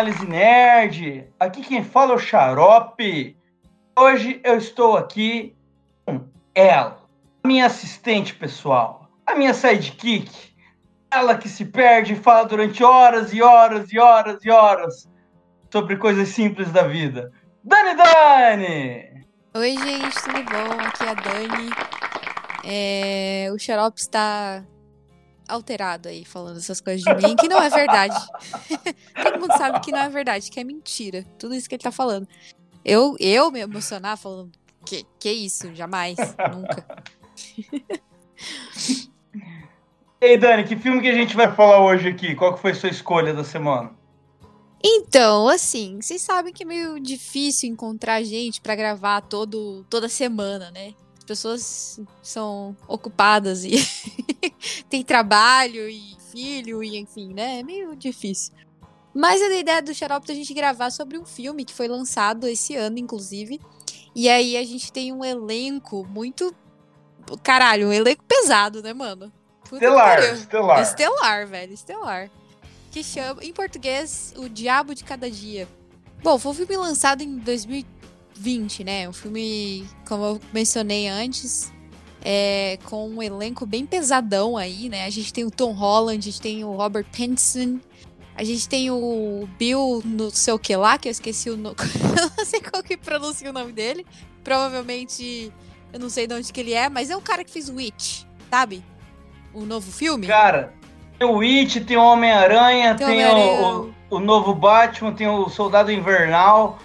Análise Nerd. Aqui quem fala é o Xarope. Hoje eu estou aqui com ela, minha assistente pessoal, a minha sidekick, ela que se perde e fala durante horas e horas e horas e horas sobre coisas simples da vida. Dani Dani! Oi, gente, tudo bom? Aqui é a Dani. É, o Xarope está alterado aí, falando essas coisas de mim, que não é verdade. Todo mundo sabe que não é verdade, que é mentira. Tudo isso que ele tá falando. Eu, eu me emocionar falando, que, que isso? Jamais, nunca. Ei, Dani, que filme que a gente vai falar hoje aqui? Qual que foi a sua escolha da semana? Então, assim, vocês sabem que é meio difícil encontrar gente para gravar todo, toda semana, né? As pessoas são ocupadas e tem trabalho e filho e enfim, né? É meio difícil. Mas a ideia do Xarope é a gente gravar sobre um filme que foi lançado esse ano, inclusive. E aí a gente tem um elenco muito. Caralho, um elenco pesado, né, mano? estelar, estelar. Estelar, velho, estelar. Que chama, em português, O Diabo de Cada Dia. Bom, foi um filme lançado em 2020, né? Um filme, como eu mencionei antes, é, com um elenco bem pesadão aí, né? A gente tem o Tom Holland, a gente tem o Robert Pattinson, a gente tem o Bill no seu que lá, que eu esqueci o nome. eu não sei qual que pronuncia o nome dele. Provavelmente, eu não sei de onde que ele é, mas é o cara que fez o Witch, sabe? O novo filme. Cara, tem o Witch, tem o Homem-Aranha, tem, tem o, o, o, novo Batman, tem o Soldado Invernal,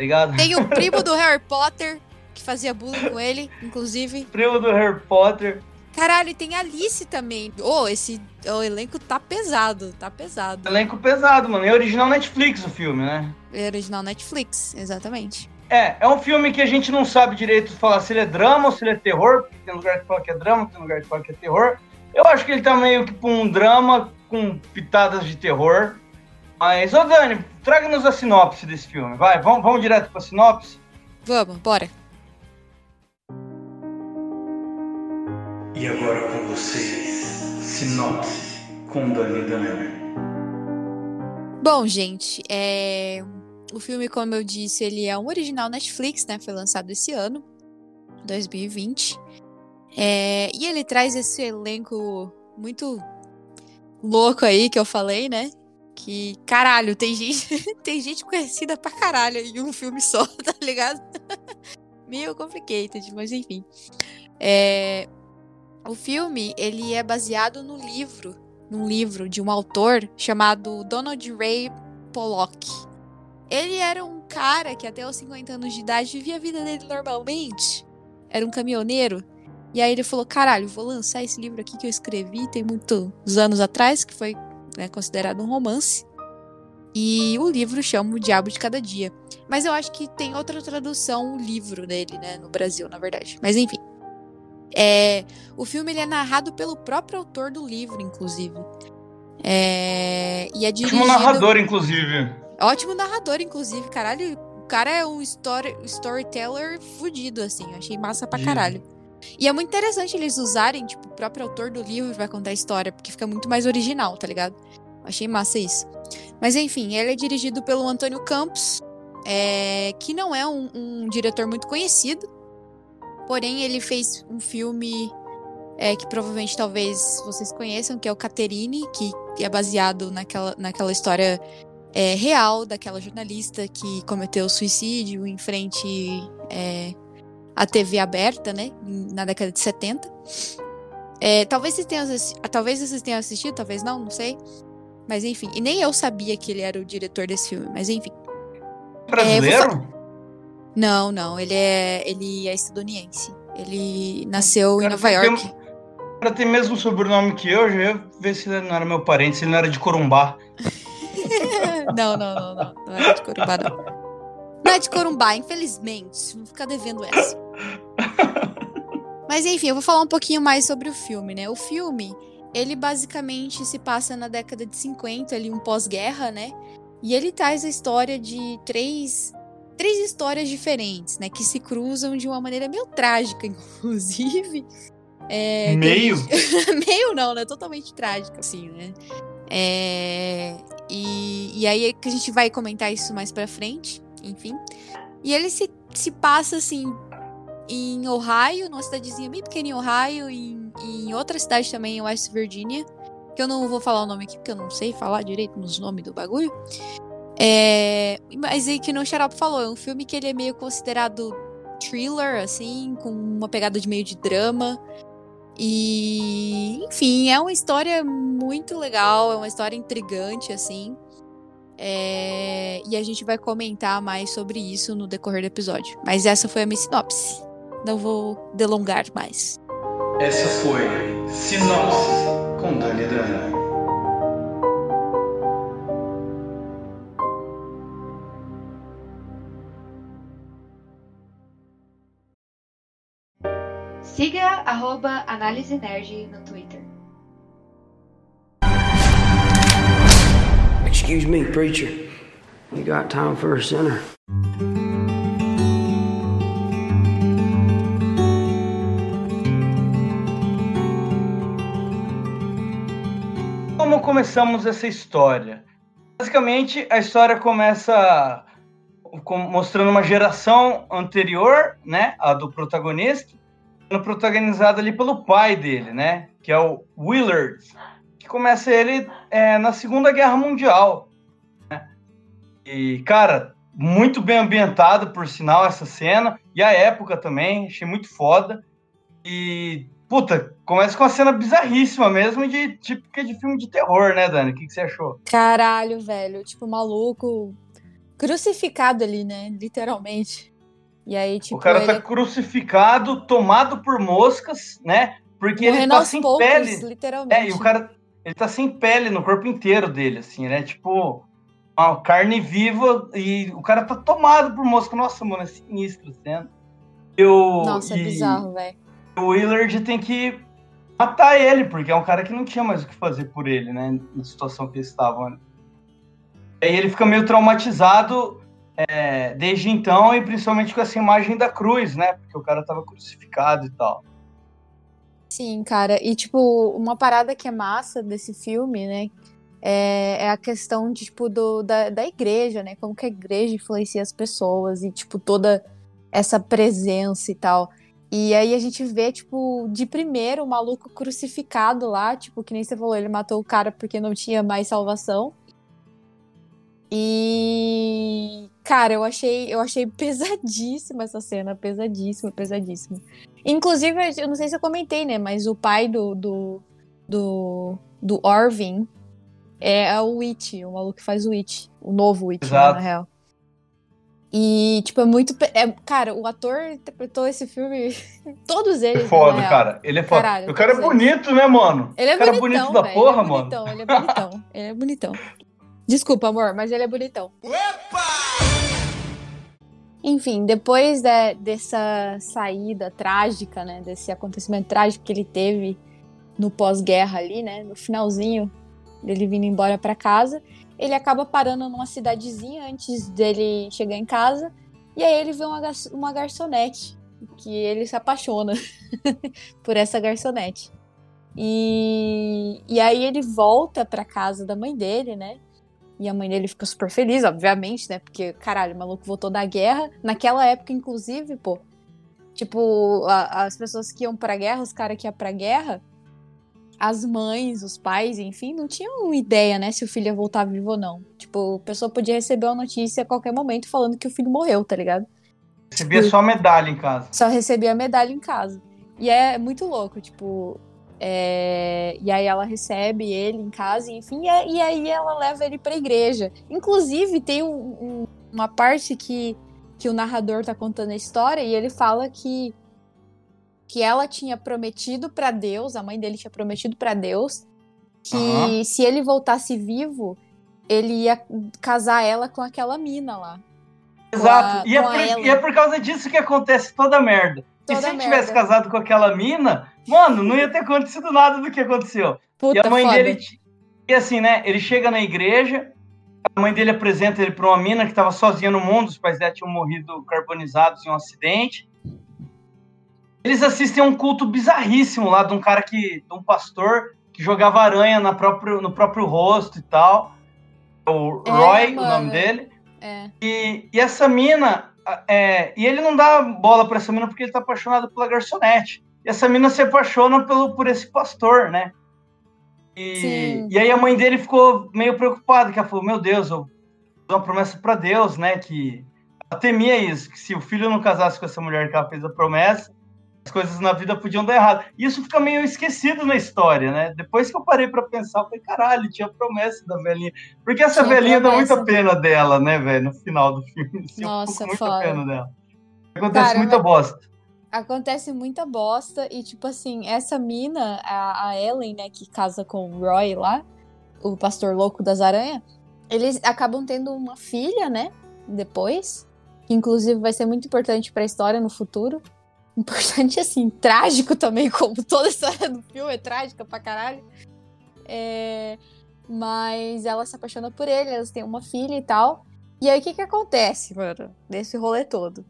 ligado? Tem o primo do Harry Potter, que fazia bullying com ele, inclusive. Primo do Harry Potter. Caralho, e tem Alice também. Ô, oh, esse o elenco tá pesado, tá pesado. Elenco pesado, mano. É original Netflix o filme, né? É original Netflix, exatamente. É, é um filme que a gente não sabe direito falar se ele é drama ou se ele é terror, porque tem lugar que fala que é drama, tem lugar que fala que é terror. Eu acho que ele tá meio que por um drama com pitadas de terror. Mas, ô Dani, traga-nos a sinopse desse filme. Vai, vamos, vamos direto pra sinopse? Vamos, bora. E agora com vocês, sinopse com Dani Dani. Bom, gente, é... o filme, como eu disse, ele é um original Netflix, né? Foi lançado esse ano, 2020. É, e ele traz esse elenco muito louco aí que eu falei, né? Que, caralho, tem gente, tem gente conhecida pra caralho em um filme só, tá ligado? Meio complicated, mas enfim. É, o filme, ele é baseado no livro, num livro de um autor chamado Donald Ray Pollock. Ele era um cara que até os 50 anos de idade vivia a vida dele normalmente. Era um caminhoneiro e aí ele falou: caralho, vou lançar esse livro aqui que eu escrevi tem muitos anos atrás, que foi né, considerado um romance. E o livro chama O Diabo de Cada Dia. Mas eu acho que tem outra tradução, o livro dele, né, no Brasil, na verdade. Mas enfim. É, o filme ele é narrado pelo próprio autor do livro, inclusive. É, e é dirigido... Ótimo narrador, inclusive. Ótimo narrador, inclusive. Caralho, o cara é um story, storyteller fudido, assim. Eu achei massa pra caralho. E é muito interessante eles usarem, tipo, o próprio autor do livro vai contar a história, porque fica muito mais original, tá ligado? Achei massa isso. Mas enfim, ele é dirigido pelo Antônio Campos, é, que não é um, um, diretor muito conhecido. Porém, ele fez um filme é, que provavelmente talvez vocês conheçam, que é o Caterine, que é baseado naquela, naquela história é, real daquela jornalista que cometeu suicídio em frente é, a TV aberta, né? Na década de 70. É, talvez, vocês tenham talvez vocês tenham assistido, talvez não, não sei. Mas enfim, e nem eu sabia que ele era o diretor desse filme, mas enfim. Brasileiro? É, não, não, ele é, ele é estadunidense. Ele nasceu Cara, em Nova York. Tem, pra ter mesmo sobrenome que eu, já ia ver se ele não era meu parente, se ele não era de Corumbá. não, não, não, não. Não era de Corumbá, não. Não é de Corumbá, infelizmente. Vou ficar devendo essa. Mas enfim, eu vou falar um pouquinho mais sobre o filme, né? O filme, ele basicamente se passa na década de 50, ali um pós-guerra, né? E ele traz a história de três três histórias diferentes, né, que se cruzam de uma maneira meio trágica, inclusive. É, meio? meio não, né? Totalmente trágica, assim, né? É, e, e aí é que a gente vai comentar isso mais pra frente, enfim. E ele se, se passa assim em Ohio, numa cidadezinha bem pequena em Ohio, e em outra cidade também, em West Virginia, que eu não vou falar o nome aqui porque eu não sei falar direito nos nomes do bagulho. É, mas aí que o Xarope falou, é um filme que ele é meio considerado thriller, assim, com uma pegada de meio de drama. E, enfim, é uma história muito legal, é uma história intrigante, assim. É... E a gente vai comentar mais sobre isso no decorrer do episódio. Mas essa foi a minha sinopse. Não vou delongar mais. Essa foi Sinopse com Dani Dani. Siga arroba Análise Nerd no Twitter. Excuse me, preacher. You got time for a sinner? Como começamos essa história? Basicamente, a história começa mostrando uma geração anterior, né, a do protagonista, protagonizado ali pelo pai dele, né? Que é o Willard, começa ele é, na Segunda Guerra Mundial. Né? E, cara, muito bem ambientado, por sinal, essa cena. E a época também, achei muito foda. E, puta, começa com uma cena bizarríssima mesmo, de típica de filme de terror, né, Dani? O que, que você achou? Caralho, velho. Tipo, maluco crucificado ali, né? Literalmente. E aí, tipo, o cara tá crucificado, tomado por moscas, né? Porque ele tá sem poucos, pele. Literalmente. É, e o cara, ele tá sem pele no corpo inteiro dele, assim, né? Tipo, uma carne viva e o cara tá tomado por mosca. Nossa, mano, é sinistro sendo. Eu, Nossa, é bizarro, velho. O Willard tem que matar ele, porque é um cara que não tinha mais o que fazer por ele, né? Na situação que eles estavam. Aí ele fica meio traumatizado é, desde então, e principalmente com essa imagem da cruz, né? Porque o cara tava crucificado e tal. Sim, cara. E, tipo, uma parada que é massa desse filme, né? É, é a questão, de, tipo, do, da, da igreja, né? Como que a igreja influencia as pessoas e, tipo, toda essa presença e tal. E aí a gente vê, tipo, de primeiro o maluco crucificado lá, tipo, que nem você falou, ele matou o cara porque não tinha mais salvação. E cara, eu achei, eu achei pesadíssima essa cena, pesadíssima, pesadíssima. Inclusive, eu não sei se eu comentei, né, mas o pai do do do, do Orvin é o Witch, o maluco que faz o Witch, o novo Witch, né, na real. E, tipo, é muito. É, cara, o ator interpretou esse filme. Todos eles. É foda, cara. Ele é foda. Caralho, o cara é bonito, eles. né, mano? Ele é o cara bonitão, bonito da véio, porra, ele é bonitão, mano. Ele é bonitão. ele é bonitão. Desculpa, amor, mas ele é bonitão. Opa! Enfim, depois de, dessa saída trágica, né, desse acontecimento trágico que ele teve no pós-guerra ali, né, no finalzinho dele vindo embora para casa, ele acaba parando numa cidadezinha antes dele chegar em casa, e aí ele vê uma, uma garçonete, que ele se apaixona por essa garçonete. E, e aí ele volta para casa da mãe dele, né? E a mãe dele fica super feliz, obviamente, né? Porque, caralho, o maluco voltou da guerra. Naquela época, inclusive, pô. Tipo, a, as pessoas que iam pra guerra, os caras que iam pra guerra, as mães, os pais, enfim, não tinham ideia, né, se o filho ia voltar vivo ou não. Tipo, a pessoa podia receber uma notícia a qualquer momento falando que o filho morreu, tá ligado? Recebia tipo, só a medalha em casa. Só recebia a medalha em casa. E é muito louco, tipo, é, e aí ela recebe ele em casa, enfim, e, e aí ela leva ele pra igreja. Inclusive, tem um, um, uma parte que, que o narrador tá contando a história e ele fala que, que ela tinha prometido para Deus, a mãe dele tinha prometido para Deus, que uhum. se ele voltasse vivo, ele ia casar ela com aquela mina lá. Exato. A, e, é por, e, é por, causa disso que acontece toda a merda. E se ele tivesse casado com aquela mina, Mano, não ia ter acontecido nada do que aconteceu. Puta e a mãe foda. dele. E assim, né? Ele chega na igreja, a mãe dele apresenta ele pra uma mina que tava sozinha no mundo, os pais dela tinham morrido carbonizados em um acidente. Eles assistem a um culto bizarríssimo lá de um cara que. de um pastor que jogava aranha na próprio, no próprio rosto e tal. O É, Roy, o mano. nome dele. É. E, e essa mina, é, e ele não dá bola pra essa mina porque ele tá apaixonado pela garçonete. E essa mina se apaixona pelo, por esse pastor, né? E, e aí a mãe dele ficou meio preocupada, que ela falou, meu Deus, eu fiz uma promessa pra Deus, né? Que ela temia isso, que se o filho não casasse com essa mulher que ela fez a promessa, as coisas na vida podiam dar errado. E isso fica meio esquecido na história, né? Depois que eu parei pra pensar, eu falei, caralho, tinha promessa da velhinha. Porque essa Tinha velhinha dá muita pena dela, né, velho, no final do filme. Assim, Nossa, muita foda. pena dela. Acontece Cara, muita mas- bosta. Acontece muita bosta e, tipo assim, essa mina, a, a Ellen, né, que casa com o Roy lá, o pastor louco das aranhas, eles acabam tendo uma filha, né, depois, que inclusive vai ser muito importante pra história no futuro. Importante, assim, trágico também, como toda a história do filme é trágica pra caralho. É, Mas ela se apaixona por ele, elas têm uma filha e tal. E aí, o que que acontece, mano, nesse rolê todo?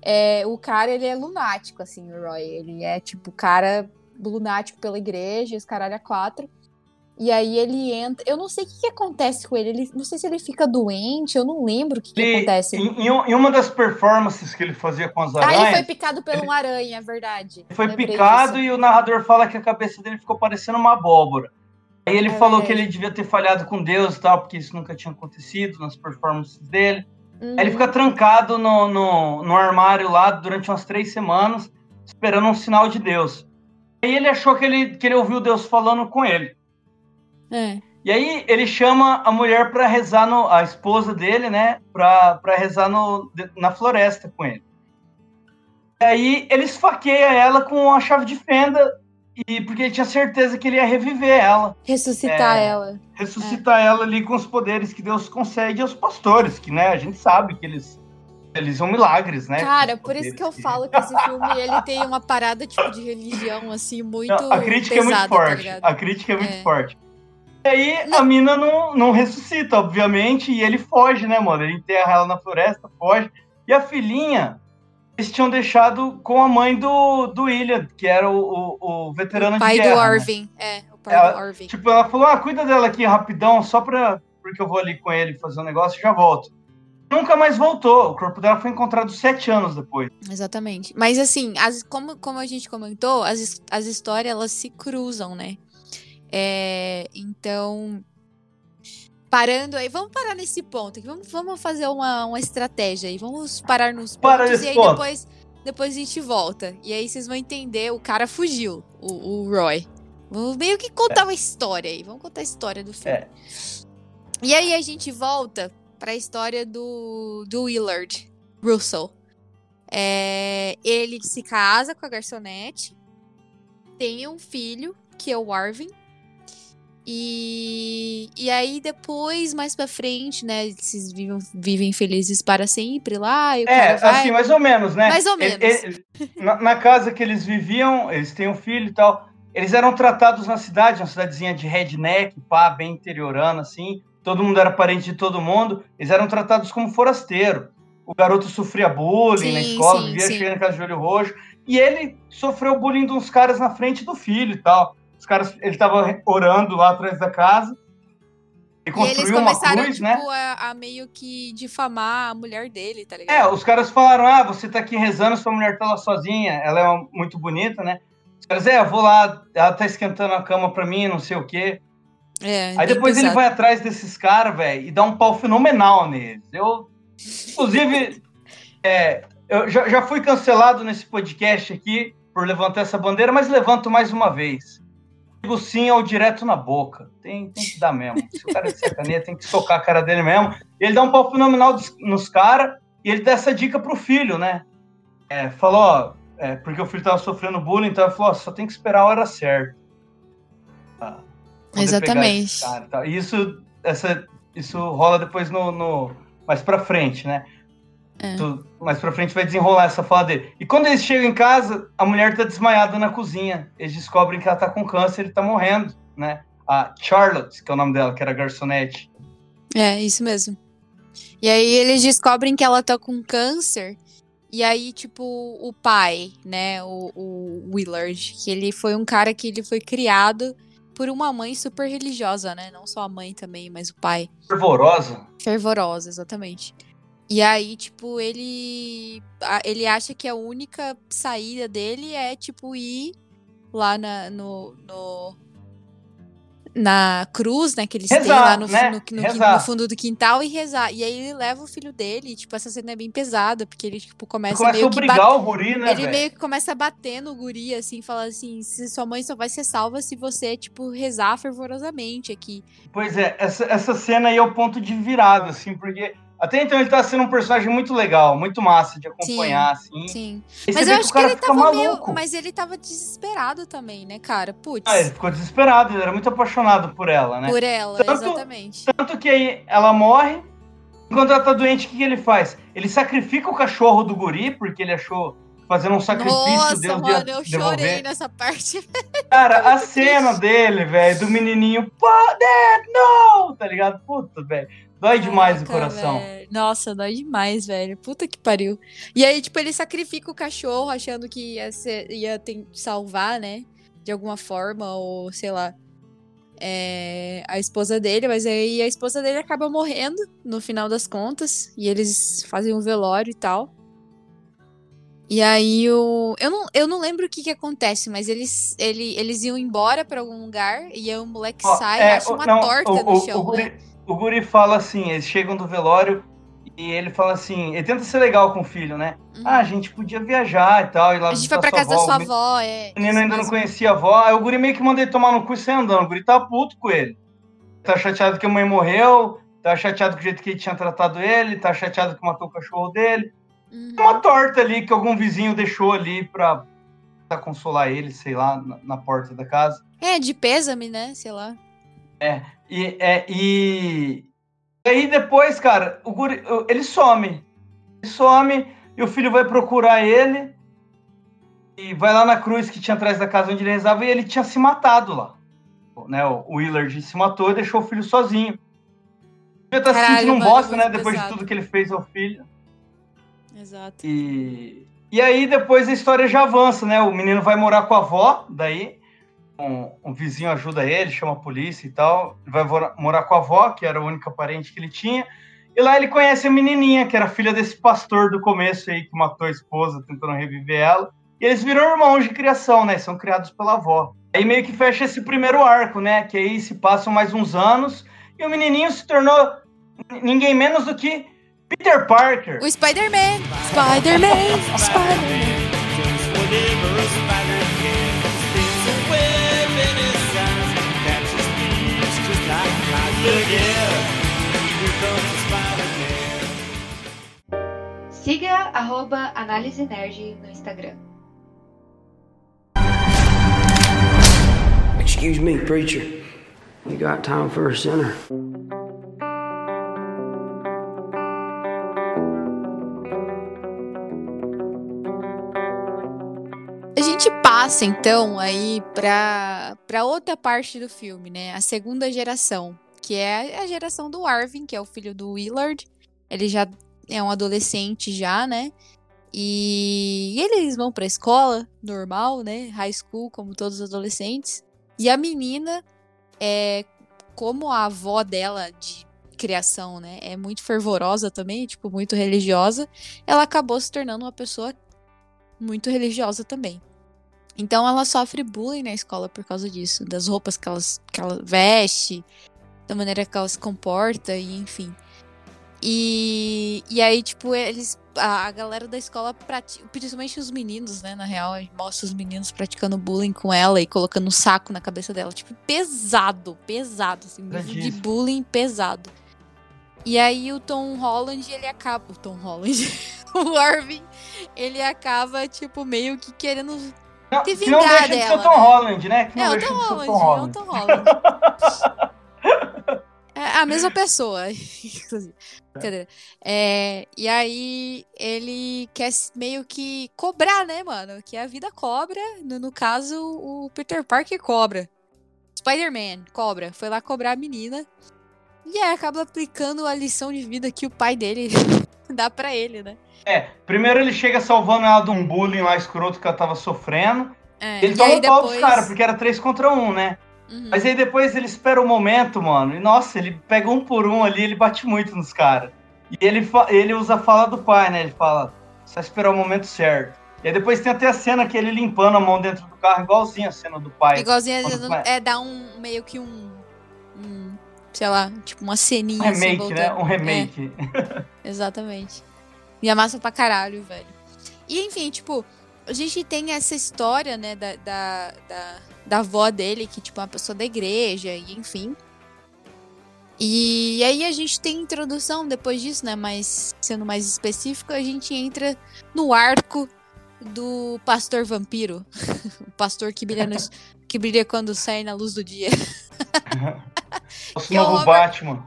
É, o cara, ele é lunático, assim, o Roy. Ele é, tipo, cara lunático pela igreja, os caralho a quatro. E aí ele entra. Eu não sei o que, que acontece com ele. ele. Não sei se ele fica doente, eu não lembro o que, que Ele- acontece. Em, em um- uma das performances que ele fazia com as Ah, ele foi aranhas, picado por um aranha, é verdade. ele foi picado disso. e o narrador fala que a cabeça dele ficou parecendo uma abóbora. Aí ele É falou que ele devia ter falhado com Deus e tal, porque isso nunca tinha acontecido nas performances dele. Uhum. Aí ele fica trancado no, no, no armário lá durante umas três semanas, esperando um sinal de Deus. Aí ele achou que ele, que ele ouviu Deus falando com ele. É. E aí ele chama a mulher para rezar no, a esposa dele, né, para rezar no, na floresta com ele. E aí ele esfaqueia ela com a chave de fenda e porque ele tinha certeza que ele ia reviver ela, Ressuscitar É. ela. ressuscitar ela ali com os poderes que Deus concede aos pastores, que né, a gente sabe que eles eles são milagres, né? Cara, por isso que eu falo que esse filme ele tem uma parada tipo de religião assim muito Não, a crítica pesada, é muito tá forte. ligado? a crítica é muito É. forte. E aí a mina não, não ressuscita, obviamente, e ele foge, né, mano? Ele enterra ela na floresta, foge. E a filhinha, eles tinham deixado com a mãe do, do William, que era o, o, o veterano O pai de do guerra. né? Orvin, é, o pai Ela- do Orvin. Tipo, ela falou, ah, cuida dela aqui rapidão, só pra... Porque eu vou ali com ele fazer um negócio e já volto. Nunca mais voltou. O corpo dela foi encontrado sete anos depois. Exatamente. Mas assim, as- como, como a gente comentou, as, as histórias elas se cruzam, né? É, então, parando aí, vamos parar nesse ponto aqui, vamos, vamos fazer uma, uma estratégia aí, vamos parar nos Para pontos e aí ponto. depois, depois a gente volta. E aí vocês vão entender, o cara fugiu, o, o Roy. Vamos meio que contar uma história aí, vamos contar a história do filme. É. E aí a gente volta pra história do, do Willard Russell. É, ele se casa com a garçonete, tem um filho, que é o Arvin. E, e aí depois, mais pra frente, né, eles vivem, vivem felizes para sempre lá, É, vai... assim, mais ou menos, né? Mais ou Ele- menos. ele- na, na casa que eles viviam, eles têm um filho e tal. Eles eram tratados na cidade, uma cidadezinha de redneck, pá, bem interiorana, assim. Todo mundo era parente de todo mundo. Eles eram tratados como forasteiro. O garoto sofria bullying na Sim, escola, sim, vivia sim. cheio na casa de olho roxo. E ele sofreu bullying de uns caras na frente do filho e tal. Os caras, ele tava orando lá atrás da casa. E E eles começaram, cruz, tipo, né? a, a meio que difamar a mulher dele, tá ligado? É, os caras falaram: ah, você tá aqui rezando, sua mulher tá lá sozinha, ela é uma- muito bonita, né? Os caras, é, eu vou lá, ela tá esquentando a cama pra mim, não sei o quê. É, Aí depois ele pesado. vai atrás desses caras, velho, e dá um pau fenomenal neles. Eu, inclusive, é, eu já, já fui cancelado nesse podcast aqui por levantar essa bandeira, mas levanto mais uma vez. Digo sim ao direto na boca. Tem, tem que dar mesmo. Se o cara é de sacaneia, tem que socar a cara dele mesmo. Ele dá um pau fenomenal nos caras e ele dá essa dica pro filho, né? É, falou, ó, é, porque o filho tava sofrendo bullying, então ele falou, ó, só tem que esperar a hora certa. Poder Exatamente. cara e. E isso, essa, isso rola depois no, no- mais pra frente, né? É. Tu- mais pra frente vai desenrolar essa fala dele. E quando eles chegam em casa, a mulher tá desmaiada na cozinha. Eles descobrem que ela tá com câncer e tá morrendo, né? A Charlotte, que é o nome dela, que era garçonete. É, isso mesmo. E aí eles descobrem que ela tá com câncer. E aí, tipo, o pai, né, o, o Willard, que ele foi um cara que ele foi criado por uma mãe super religiosa, né? Não só a mãe também, mas o pai. Fervorosa. Fervorosa, exatamente. E aí, tipo, ele a- ele acha que a única saída dele é, tipo, ir lá na, no, no- na cruz, né, que eles têm Rezar, lá no, né? no, no- no fundo do quintal e rezar. E aí ele leva o filho dele, e, tipo, essa cena é bem pesada, porque ele, tipo, começa, Começa a meio obrigar bater- o guri, né, ele velho? meio que começa a bater no guri, assim, fala assim, se sua mãe só vai ser salva se você, tipo, rezar fervorosamente aqui. Pois é, essa, essa cena aí é o ponto de virada, assim, porque até então ele tá sendo um personagem muito legal, muito massa de acompanhar, assim. Sim. Mas eu acho que cara ele tava meio. maluco. Mas ele tava desesperado também, né, cara? Putz. Ah, ele ficou desesperado, ele era muito apaixonado por ela, né? Por ela, Tanto- exatamente. Tanto que aí ela morre, enquanto ela tá doente, o que, que ele faz? Ele sacrifica o cachorro do guri, porque ele achou que fazendo um sacrifício, Nossa, Deus mano, eu devolver. chorei nessa parte. Cara, a cena dele, velho, do menininho, Dad, não! Tá ligado? Puta, velho. Dói demais o Caraca, coração. velho. Nossa, dói demais, velho. Puta que pariu. E aí, tipo, ele sacrifica o cachorro, achando que ia, ser, ia ter, salvar, né? De alguma forma, ou sei lá. é, a esposa dele, mas aí a esposa dele acaba morrendo no final das contas. E eles fazem um velório e tal. E aí o. Eu não, eu não lembro o que, que acontece, mas eles, ele, eles iam embora pra algum lugar e aí o moleque Ó, sai é, e acha o- uma não, torta o, no o- chão. o né? O guri fala assim, eles chegam do velório e ele fala assim, ele tenta ser legal com o filho, né? Uhum. Ah, a gente podia viajar e tal, ir lá A gente foi pra sua casa da avó. sua O me- avó, é. O menino ainda não conhecia a avó, aí o guri meio que manda ele tomar no cu e sair andando. O guri tá puto com ele. Tá chateado que a mãe morreu, tá chateado com o jeito que ele tinha tratado ele, tá chateado que matou o cachorro dele. Uhum. Uma torta ali que algum vizinho deixou ali pra, pra consolar ele, sei lá, na, na porta da casa. É, de pêsame, né? Sei lá. E, é, e... e aí depois, cara, o guri, ele some. Ele some e o filho vai procurar ele e vai lá na cruz que tinha atrás da casa onde ele rezava e ele tinha se matado lá. Né, o Willard se matou e deixou o filho sozinho. Ele tá se Caralho, sentindo um mano, bosta, né? muito Depois de pesado. tudo que ele fez ao filho. Exato. E, e aí depois a história já avança, né? O menino vai morar com a avó, daí um, um vizinho ajuda ele, chama a polícia e tal. Ele vai mora- morar com a avó, que era a única parente que ele tinha. E lá ele conhece a menininha, que era filha desse pastor do começo aí, que matou a esposa, tentando reviver ela. E eles viram irmãos de criação, né? São criados pela avó. Aí meio que fecha esse primeiro arco, né? Que aí se passam mais uns anos e o menininho se tornou ninguém menos do que Peter Parker. O Spider-Man! Spider-Man! Spider-Man! Siga arroba Análise Nerd no Instagram. Excuse me, preacher. You got time for a sinner? A gente passa, então, aí pra outra parte do filme, né? A segunda geração, que é a geração do Arvin, que é o filho do Willard. Ele já é um adolescente já, né? E, eles vão pra escola, normal, né? High school, como todos os adolescentes. E a menina, é, como a avó dela de criação, né? É muito fervorosa também, tipo, muito religiosa. Ela acabou se tornando uma pessoa muito religiosa também. Então ela sofre bullying na escola por causa disso, das roupas que, elas, que ela veste, da maneira que ela se comporta, e enfim. E, e aí, tipo, eles. A, a galera da escola, prati- principalmente os meninos, né? Na real, mostra os meninos praticando bullying com ela e colocando um saco na cabeça dela. Tipo, pesado, pesado, assim, nível de bullying pesado. E aí o Tom Holland, ele acaba. O Tom Holland. o Arvin, ele acaba, tipo, meio que querendo Não, te que não vingar deixa de ser o Tom né? Holland, né? Que não É, o Tom Holland, é o. Tom Holland. É a mesma pessoa, inclusive. Brincadeira. É, e aí ele quer meio que cobrar, né, mano? Que a vida cobra. No, no caso, o Peter Parker cobra. Spider-Man cobra. Foi lá cobrar a menina. E aí acaba aplicando a lição de vida que o pai dele dá pra ele, né? É, primeiro ele chega salvando ela de um bullying lá escroto que ela tava sofrendo. É, Ele toma aí o pau dos depois- caras, porque era três contra um, né? Uhum. Mas aí depois ele espera o momento, mano. E nossa, ele pega um por um ali, ele bate muito nos caras. E ele, ele usa a fala do pai, né? Ele fala, só esperar o momento certo. E aí depois tem até a cena que ele limpando a mão dentro do carro, igualzinho a cena do pai. Igualzinho, Quando é, é dar um meio que um, um, sei lá, tipo uma ceninha Um assim, remake, né? voltando. Um remake. É, exatamente. E amassa pra caralho, velho. E enfim, tipo, a gente tem essa história, né, da, da, da, da avó dele, que, tipo, é uma pessoa da igreja, e enfim. E aí a gente tem introdução depois disso, né? Mas sendo mais específico, a gente entra no arco do pastor vampiro. o pastor que brilha, no, que brilha quando sai na luz do dia. Nosso é novo Robert- Batman.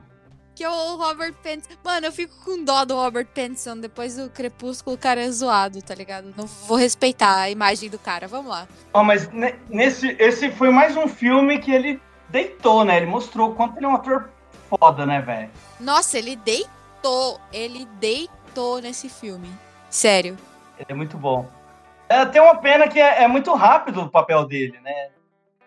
Que é o Robert Pattinson. Mano, eu fico com dó do Robert Pattinson. Depois do Crepúsculo, o cara é zoado, tá ligado? Não vou respeitar a imagem do cara. Vamos lá. Ó, mas ne- nesse, esse foi mais um filme que ele deitou, né? Ele mostrou o quanto ele é um ator foda, né, velho? Nossa, ele deitou. Ele deitou nesse filme. Sério. Ele é muito bom. É até uma pena que é, é muito rápido o papel dele, né?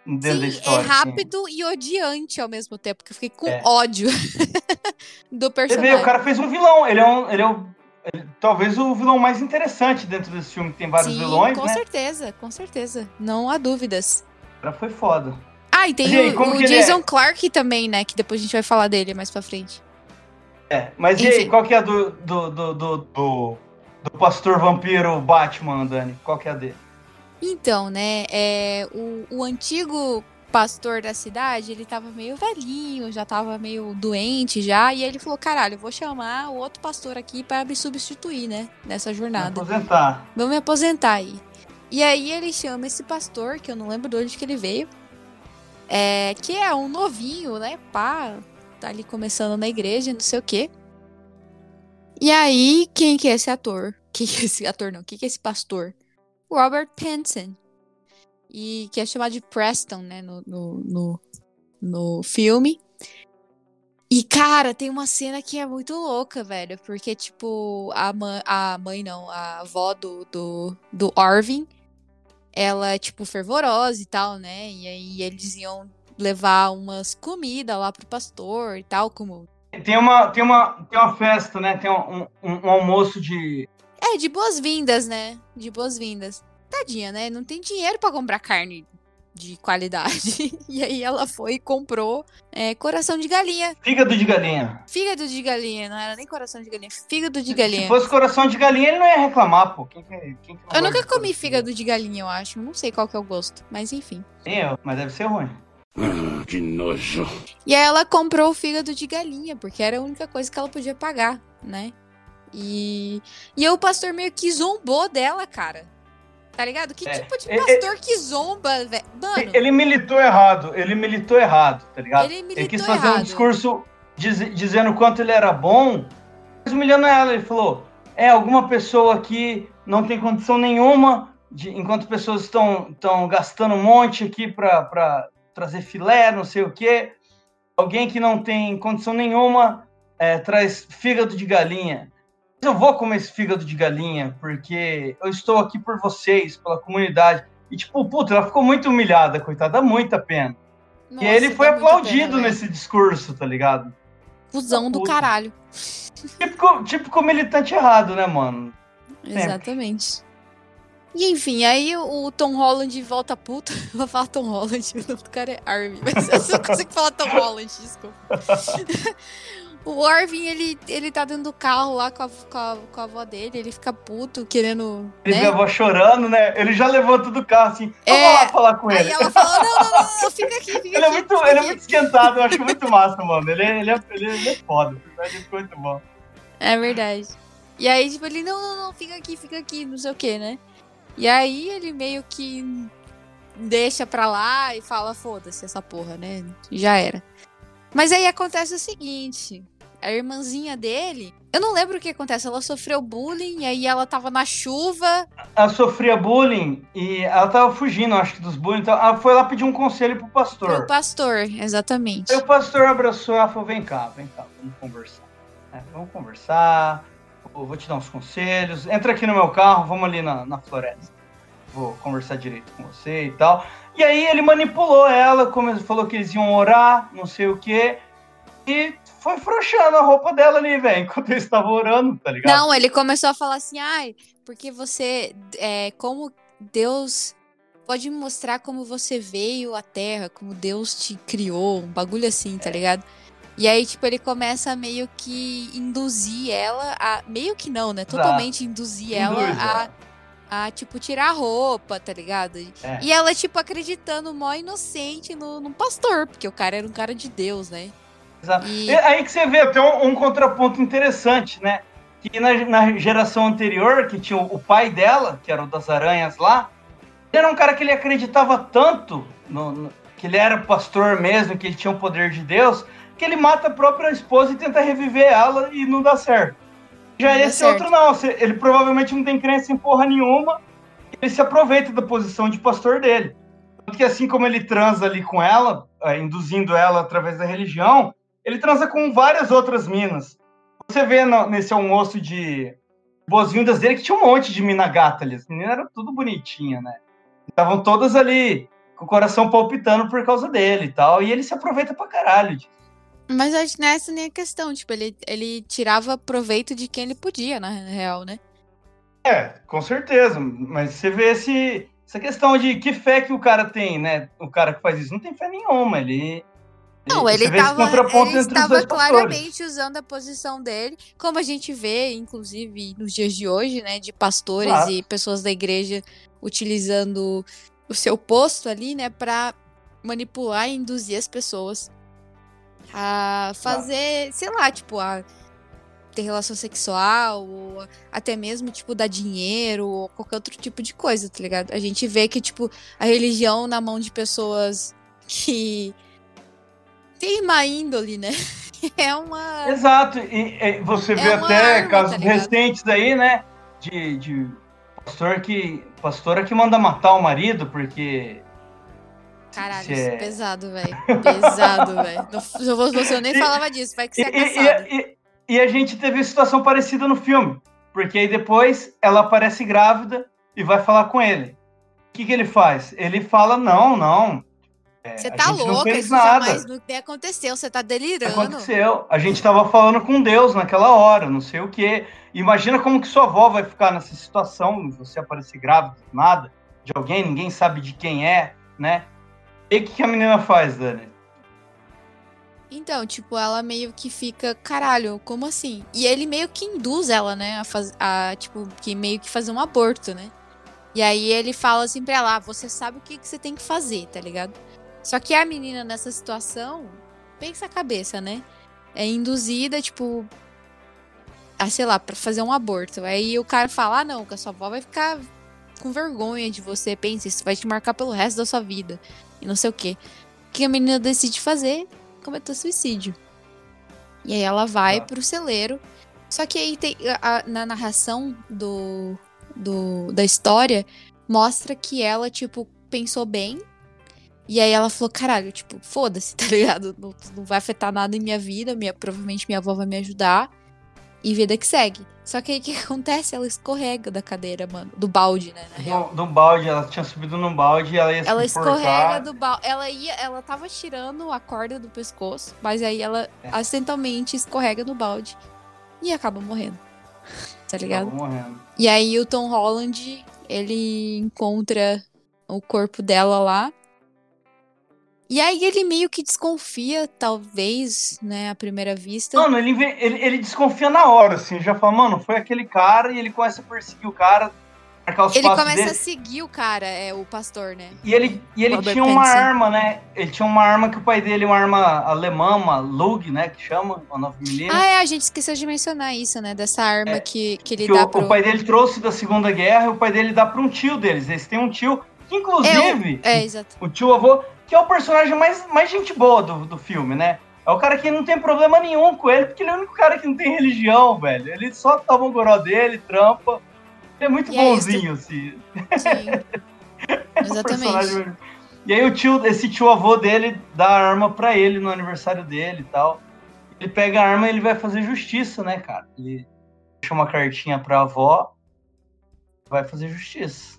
Dentro da Sim, história. é assim. rápido e odiante ao mesmo tempo. Que eu fiquei com É. ódio do personagem. vê, o cara fez um vilão. Ele é um. Ele é um ele- talvez o vilão mais interessante dentro desse filme, que tem vários Sim, vilões, com né? certeza, com certeza. Não há dúvidas. O cara foi foda. Ah, e tem E aí, o, ele Jason é? Clarke também, né? Que depois a gente vai falar dele mais pra frente. É, mas e aí, Enfim. qual que é a do, do, do, do, do, do pastor vampiro Batman, Dani? Qual que é a dele? Então, né, é, o, o antigo pastor da cidade, ele tava meio velhinho, já tava meio doente já, e ele falou, caralho, eu vou chamar o outro pastor aqui pra me substituir, né, nessa Vou jornada. aposentar. Vou me aposentar aí. E aí ele chama esse pastor, que eu não lembro de onde que ele veio, é, que é um novinho, né, pá, tá ali começando na igreja, não sei o quê. E aí, quem que é esse ator? Quem que é esse ator, não? Quem que é esse pastor? Robert Pattinson. E que é chamado de Preston, né, no, no, no, no filme. E, cara, tem uma cena que é muito louca, velho. Porque, tipo, a, mãe, a mãe não, a avó do, do, do Arvin, ela é, tipo, fervorosa e tal, né? E aí eles iam levar umas comidas lá pro pastor e tal, como. Tem uma, tem uma, tem uma festa, né? Tem um, um, um almoço de. É, de boas-vindas, né? De boas-vindas. Tadinha, né? Não tem dinheiro pra comprar carne de qualidade. E aí ela foi e comprou é, coração de galinha. Fígado de galinha. Fígado de galinha, não era nem coração de galinha, fígado de Se galinha. fosse coração de galinha, ele não ia reclamar, pô. Quem que, quem que não Eu nunca de comi coração? fígado de galinha, eu acho. Não sei qual que é o gosto, mas enfim. Nem eu, mas deve ser ruim. Que nojo. E aí ela comprou o fígado de galinha, porque era a única coisa que ela podia pagar, né? E, e aí o pastor meio que zombou dela, cara. Tá ligado? Que É, tipo de pastor que zomba, velho? Mano, Ele militou errado, ele militou errado, tá ligado? ele Ele militou quis fazer errado. um discurso diz- dizendo o quanto ele era bom, mas humilhando ela. Ele falou: é, alguma pessoa aqui não tem condição nenhuma, de, enquanto pessoas estão, estão gastando um monte aqui para trazer filé, não sei o quê. Alguém que não tem condição nenhuma é, traz fígado de galinha. Eu vou comer esse fígado de galinha, porque eu estou aqui por vocês, pela comunidade. E, tipo, puta, ela ficou muito humilhada, coitada, dá muita pena. Nossa, e ele foi aplaudido pena, nesse discurso, tá ligado? Fusão do caralho. Típico, típico militante errado, né, mano? Sempre. Exatamente. E enfim, aí o Tom Holland volta puto. Eu vou falar Tom Holland, o nome do cara é Arvin, mas eu só consigo falar Tom Holland, desculpa. o Arvin, ele, ele tá dentro do carro lá com a, com, a, com a avó dele, ele fica puto, querendo. Ele né? né? avó chorando, né? Ele já levanta do carro assim, eu É, vou lá falar com Aí ele. ela fala: não, não, não, não, fica aqui, fica Ele é aqui. muito, fica ele é aqui." muito esquentado, eu acho muito massa, mano. Ele é, ele é, ele é, ele é foda, ele ficou muito bom. É verdade. E aí, tipo, ele, não, não, não, fica aqui, fica aqui, não sei o que, né? E aí ele meio que deixa pra lá e fala, foda-se essa porra, né? Já era. Mas aí acontece o seguinte, a irmãzinha dele, eu não lembro o que acontece, ela sofreu bullying, e aí ela tava na chuva. Ela sofria bullying e ela tava fugindo, acho que, dos bullying. Então ela foi lá pedir um conselho pro pastor. Pro pastor, exatamente. Aí o pastor abraçou ela e falou: vem cá, vem cá, vamos conversar. É, vamos conversar, eu vou te dar uns conselhos. Entra aqui no meu carro, vamos ali na, na floresta. vou conversar direito com você e tal. E aí ele manipulou ela, como falou que eles iam orar, não sei o quê. E foi frouxando a roupa dela ali, velho, enquanto eles estavam orando, tá ligado? Não, ele começou a falar assim, ai, porque você. É, como Deus pode me mostrar como você veio à Terra, como Deus te criou, um bagulho assim, É. tá ligado? E aí, tipo, ele começa a meio que induzir ela a. Meio que não, né? Totalmente induzir ela Induz a, ela. a, tipo, tirar a roupa, tá ligado? E- É. E ela, tipo, acreditando mó inocente no, no pastor, porque o cara era um cara de Deus, né? Exato. E- aí que você vê até um, um contraponto interessante, né? Que na, na geração anterior, que tinha o, pai dela, que era o das aranhas lá, ele era um cara que ele acreditava tanto no- no- que ele era pastor mesmo, que ele tinha o poder de Deus, que ele mata a própria esposa e tenta reviver ela e não dá certo. Já Não esse certo. outro não, ele provavelmente não tem crença em porra nenhuma, ele se aproveita da posição de pastor dele. Tanto que assim como ele transa ali com ela, eh, induzindo ela através da religião, ele transa com várias outras minas. Você vê no- nesse almoço de boas-vindas dele que tinha um monte de mina gata ali. As meninas eram tudo bonitinha, né? Estavam todas ali com o coração palpitando por causa dele e tal. E ele se aproveita pra caralho. disso. Mas acho que não é essa nem a questão. Tipo, ele, ele tirava proveito de quem ele podia, na real, né? É, com certeza. Mas você vê esse, essa questão de que fé que o cara tem, né? O cara que faz isso não tem fé nenhuma. Ele. Não, ele estava pastores. claramente usando a posição dele, como a gente vê, inclusive, nos dias de hoje, né? De pastores Exato. e pessoas da igreja utilizando o seu posto ali, né? Pra manipular e induzir as pessoas a fazer, sei lá, tipo, a ter relação sexual, ou até mesmo, tipo, dar dinheiro, ou qualquer outro tipo de coisa, tá ligado? A gente vê que, tipo, a religião na mão de pessoas que tem má índole, né? É uma. Exato, e, e você vê É uma até arma, casos tá recentes aí, né? De, de pastor que. Pastora que manda matar o marido porque. Caralho, isso é é- pesado, velho. Pesado, velho. Eu eu nem falava disso. Vai que você é e- e- e- e a gente teve situação parecida no filme. Porque aí depois ela aparece grávida e vai falar com ele. O que, que ele faz? Ele fala: não, não. É, Você tá louca, fez isso nada. jamais não aconteceu. Você tá delirando. Aconteceu. A gente tava falando com Deus naquela hora, não sei o quê. Imagina como que sua avó vai ficar nessa situação, você aparecer grávida, nada, de alguém, ninguém sabe de quem é, né? E o que, que a menina faz, Dani? Então, tipo, ela meio que fica, caralho, como assim? E ele meio que induz ela, né, a, faz, a tipo, que meio que fazer um aborto, né? E aí ele fala assim pra ela, ah, você sabe o que, que você tem que fazer, tá ligado? Só que a menina nessa situação, pensa a cabeça, né? É induzida, tipo, a, sei lá, pra fazer um aborto. Aí o cara fala, ah, não, que a sua avó vai ficar com vergonha de você, pensa, isso vai te marcar pelo resto da sua vida. E não sei o quê. O que a menina decide fazer? cometeu suicídio. E aí ela vai Tá. pro celeiro. Só que aí tem, a- na narração do, do, da história, mostra que ela, tipo, pensou bem. E aí ela falou, caralho, tipo, foda-se, tá ligado? Não, não vai afetar nada em minha vida. Minha, provavelmente minha avó vai me ajudar. E vida que segue. Só que aí o que acontece? Ela escorrega da cadeira, mano. Do balde, né? Na real. Do, do balde, ela tinha subido num balde e ela ia se Ela escorrega do balde. Ela ia, ela tava tirando a corda do pescoço, mas aí ela É. acidentalmente escorrega no balde e acaba morrendo. Tá ligado? Tava morrendo. E aí o Tom Holland, ele encontra o corpo dela lá. E aí ele meio que desconfia, talvez, né, à primeira vista. Mano, ele, ele, ele desconfia na hora, assim, já fala, mano, foi aquele cara e ele começa a perseguir o cara, marcar os ele começa dele. a seguir o cara, é o pastor, né? E ele, e ele Robert tinha uma Pattinson. arma, né? Ele tinha uma arma que o pai dele, uma arma alemã, uma Lug, né? Que chama, uma 9mm. Ah, é, a gente esqueceu de mencionar isso, né? Dessa arma É, que, que ele que dá o, pro. o pai dele trouxe da Segunda Guerra e o pai dele dá pra um tio deles. Eles têm um tio, que inclusive, É, exato. o tio avô, que é o personagem mais, mais gente boa do, do filme, né? É o cara que não tem problema nenhum com ele, porque ele é o único cara que não tem religião, velho. Ele só toma o goró dele, trampa. Ele é muito E é bonzinho, assim. Sim. Exatamente. personagem. E aí o tio, esse tio avô dele dá a arma pra ele no aniversário dele e tal. Ele pega a arma e ele vai fazer justiça, né, cara? Ele deixa uma cartinha pra avó, vai fazer justiça.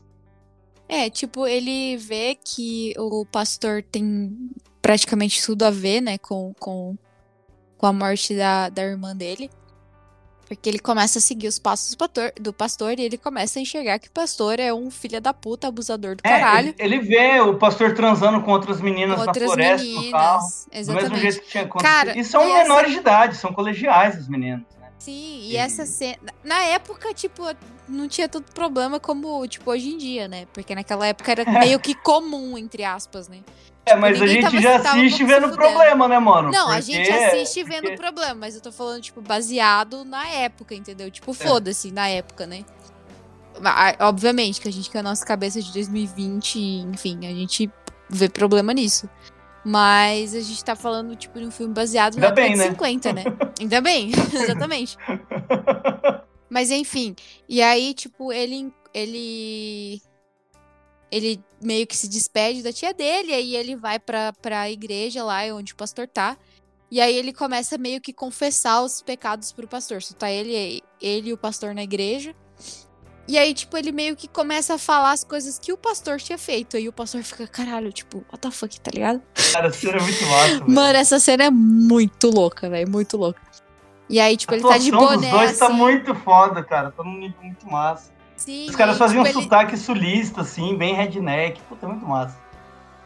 É, tipo, ele vê que o pastor tem praticamente tudo a ver, né, com, com, com a morte da, da irmã dele. Porque ele começa a seguir os passos do pastor, do pastor e ele começa a enxergar que o pastor é um filho da puta, abusador do É, caralho. ele, ele vê o pastor transando com outras meninas Outras na floresta, no carro. meninas. Do Exatamente. mesmo jeito que tinha acontecido. Cara, e são e essa- menores de idade, são colegiais as meninas, né? Sim, e E- essa cena. Na época, tipo, não tinha tanto problema como, tipo, hoje em dia, né? Porque naquela época era meio que comum, entre aspas, né? É, mas a gente já assiste vendo problema, né, mano? Não, a Porque- gente assiste vendo porque- problema, mas eu tô falando, tipo, baseado na época, entendeu? É. Tipo, foda-se, na época, né? Obviamente que a gente, com a nossa cabeça de 2020, enfim, a gente vê problema nisso. Mas a gente tá falando, tipo, de um filme baseado na Ainda época bem, de né? 50, né? Ainda bem, exatamente. Mas enfim, e aí, tipo, ele. Ele. Ele meio que se despede da tia dele, aí ele vai pra, pra igreja lá onde o pastor tá. E aí ele começa meio que confessar os pecados pro pastor. Só tá ele, ele e o pastor na igreja. E aí, tipo, ele meio que começa a falar as coisas que o pastor tinha feito. Aí o pastor fica, caralho, tipo, what the fuck, tá ligado? Cara, a cena é muito massa. Mano, essa cena é muito louca, velho, muito louca. E aí, tipo, a ele tá de boné, dos dois tá assim. muito foda, cara. Tá num nível muito massa. Sim, Os caras faziam um tipo, ele- sotaque sulista, assim, bem redneck. Puta, muito massa.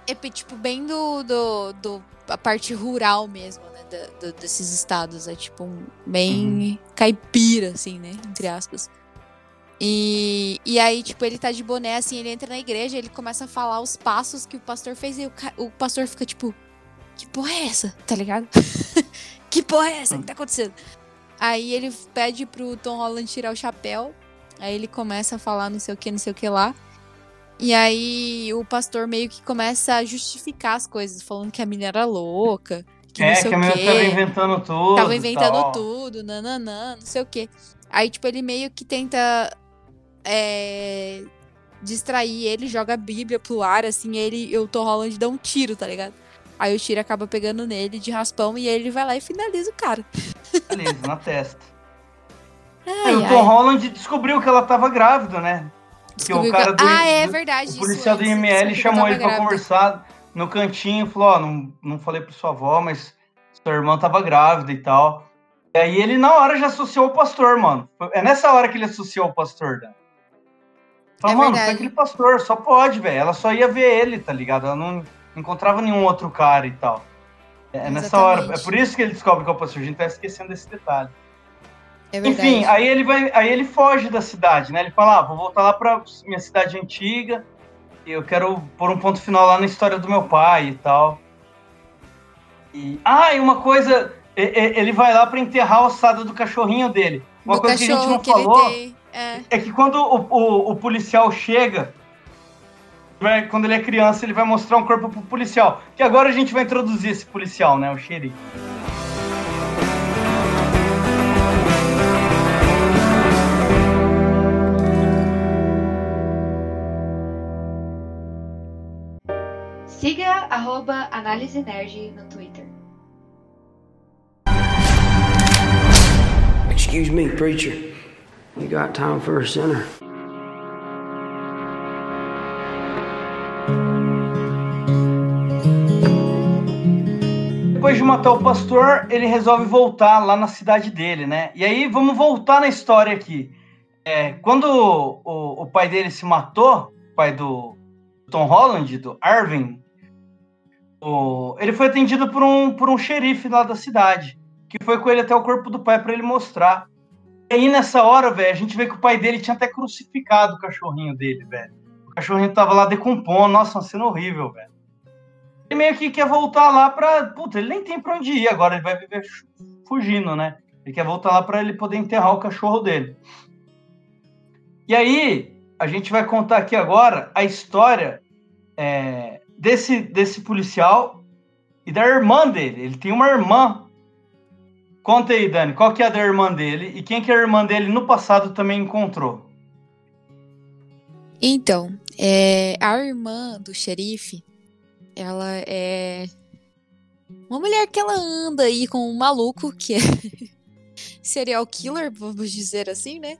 É tipo bem do, do, do- a parte rural mesmo, né? da- do- desses estados. É tipo um, bem caipira, assim, né? Entre aspas. E, e aí, tipo, ele tá de boné, assim, ele entra na igreja, ele começa a falar os passos que o pastor fez, e o, o pastor fica tipo, que porra é essa? Tá ligado? que porra é essa? O que tá acontecendo? Aí ele pede pro Tom Holland tirar o chapéu. Aí ele começa a falar não sei o que, não sei o que lá. E aí o pastor meio que começa a justificar as coisas, falando que a menina era louca, que não é, sei que a menina tava inventando tudo. Tava e inventando tal. tudo, nananã, não sei o quê. Aí, tipo, ele meio que tenta é, distrair ele, joga a Bíblia pro ar, assim, ele, o Tom Holland dá um tiro, tá ligado? Aí o tiro acaba pegando nele de raspão e ele vai lá e finaliza o cara. Beleza, na testa. Ai, o ai. Tom Holland descobriu que ela tava grávida, né? Porque o cara que- do- Ah, é do- verdade. O isso policial do antes, IML chamou ele pra grávida. conversar no cantinho e falou: Ó, não, não falei pra sua avó, mas sua irmã tava grávida e tal. E aí ele na hora já associou o pastor, mano. É nessa hora que ele associou o pastor, né? Falou, É mano, verdade. foi aquele pastor, só pode, velho. Ela só ia ver ele, tá ligado? Ela não encontrava nenhum outro cara e tal. É nessa hora. É por isso que ele descobre que é o pastor. A gente tá esquecendo desse detalhe. É. Enfim, aí ele vai, aí ele foge da cidade, né? Ele fala: ah, vou voltar lá pra minha cidade antiga. Eu quero pôr um ponto final lá na história do meu pai e tal. E ah, e uma coisa, ele vai lá pra enterrar a ossada do cachorrinho dele. Uma Do coisa que a gente não falou. É. é que quando o, o- o policial chega, vai- quando ele é criança, ele vai mostrar um corpo pro policial. Que agora a gente vai introduzir esse policial, né? O xerife. Siga arroba Análise Nerd no Twitter. Excuse me, preacher. You got time for a sinner? Depois de matar o pastor, ele resolve voltar lá na cidade dele, né? E aí vamos voltar na história aqui. É, quando o, o- pai dele se matou, pai do Tom Holland, do Arvin, o- ele foi atendido por um, por um xerife lá da cidade, que foi com ele até o corpo do pai para ele mostrar. E aí nessa hora, velho, a gente vê que o pai dele tinha até crucificado o cachorrinho dele, velho. O cachorrinho tava lá decompondo, nossa, uma cena horrível, velho meio que quer voltar lá pra. Puta, ele nem tem pra onde ir agora, ele vai viver fu- fugindo, né? Ele quer voltar lá pra ele poder enterrar o cachorro dele. E aí, a gente vai contar aqui agora a história é, desse, desse policial e da irmã dele. Ele tem uma irmã. Conta aí, Dani, qual que é a da irmã dele e quem que a irmã dele no passado também encontrou? Então, é, a irmã do xerife, ela é uma mulher que ela anda aí com um maluco que é serial killer, vamos dizer assim, né?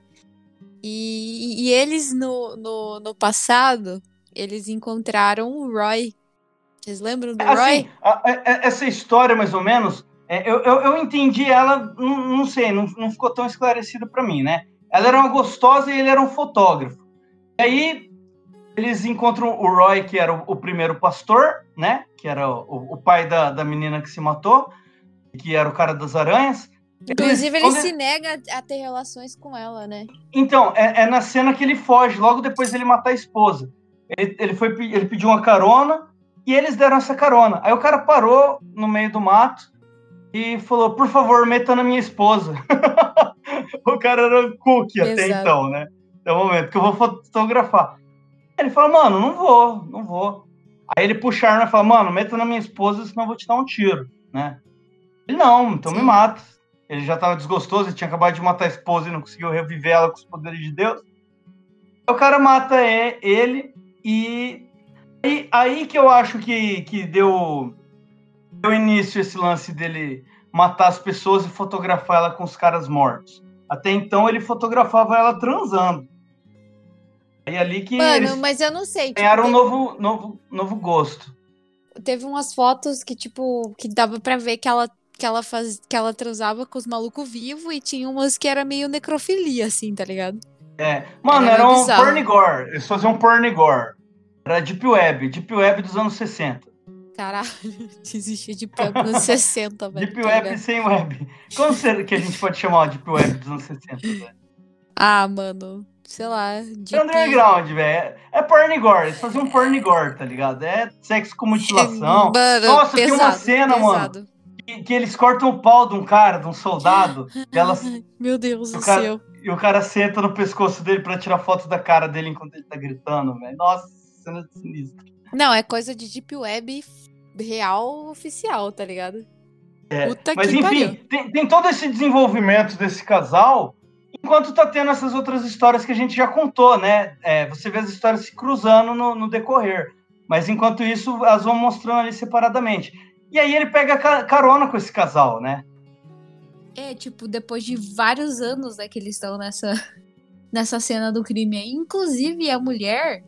E, e eles no, no, no passado, eles encontraram o Roy. Vocês lembram do Assim, Roy? a- a- essa história, mais ou menos, é, eu, eu, eu entendi ela, não, não sei, não, não ficou tão esclarecido pra mim, né? Ela era uma gostosa e ele era um fotógrafo. E aí, eles encontram o Roy, que era o, o primeiro pastor, né? Que era o, o pai da, da menina que se matou, que era o cara das aranhas. Inclusive, ele Quando- se nega a ter relações com ela, né? Então, é, é na cena que ele foge, logo depois dele matar a esposa. Ele, ele, foi, ele pediu uma carona e eles deram essa carona. Aí o cara parou no meio do mato e falou: Por favor, meta na minha esposa. o cara era o cookie até Exato. então, né? Até o momento que eu vou fotografar. Ele falou: Mano, não vou, não vou. Aí ele puxa a arma e fala: Mano, meta na minha esposa, senão eu vou te dar um tiro, né? Ele não, então me Sim. mata. Ele já tava desgostoso, ele tinha acabado de matar a esposa e não conseguiu reviver ela com os poderes de Deus. O cara mata ele e aí, aí que eu acho que, que deu, deu início esse lance dele matar as pessoas e fotografar ela com os caras mortos. Até então ele fotografava ela transando. E ali que Mano, mas eu não sei. tipo, ganharam um teve- novo, novo, novo gosto. teve umas fotos que, tipo, que dava pra ver que ela, que ela, faz, que ela transava com os malucos vivos e tinha umas que era meio necrofilia, assim, tá ligado? É. Mano, Era era, um bizarro. pornigore. Eles faziam pornigore. Era Deep Web, Deep Web dos anos 60. Caralho, desistia de pé nos 60, velho. Deep tá Web ligado? sem web. Como será que a gente pode chamar de Deep Web dos anos 60, velho? Ah, mano, sei lá. Deep... É underground, velho. É pornigore. Eles faziam pornigore, tá ligado? É sexo com mutilação. Mano, Nossa, tem pesado, uma cena, mano. pesado. Que, que eles cortam o pau de um cara, de um soldado, e, ela- Meu Deus do cara- céu. e o cara senta no pescoço dele pra tirar foto da cara dele enquanto ele tá gritando, velho. Nossa, cena sinistra. Não, é coisa de Deep Web real oficial, tá ligado? É, Mas enfim, tem, tem todo esse desenvolvimento desse casal, enquanto tá tendo essas outras histórias que a gente já contou, né? É, você vê as histórias se cruzando no, no decorrer. Mas enquanto isso, elas vão mostrando ali separadamente. E aí ele pega ca- carona com esse casal, né? É, tipo, depois de vários anos, né, que eles estão nessa, nessa cena do crime aí. Inclusive, a mulher,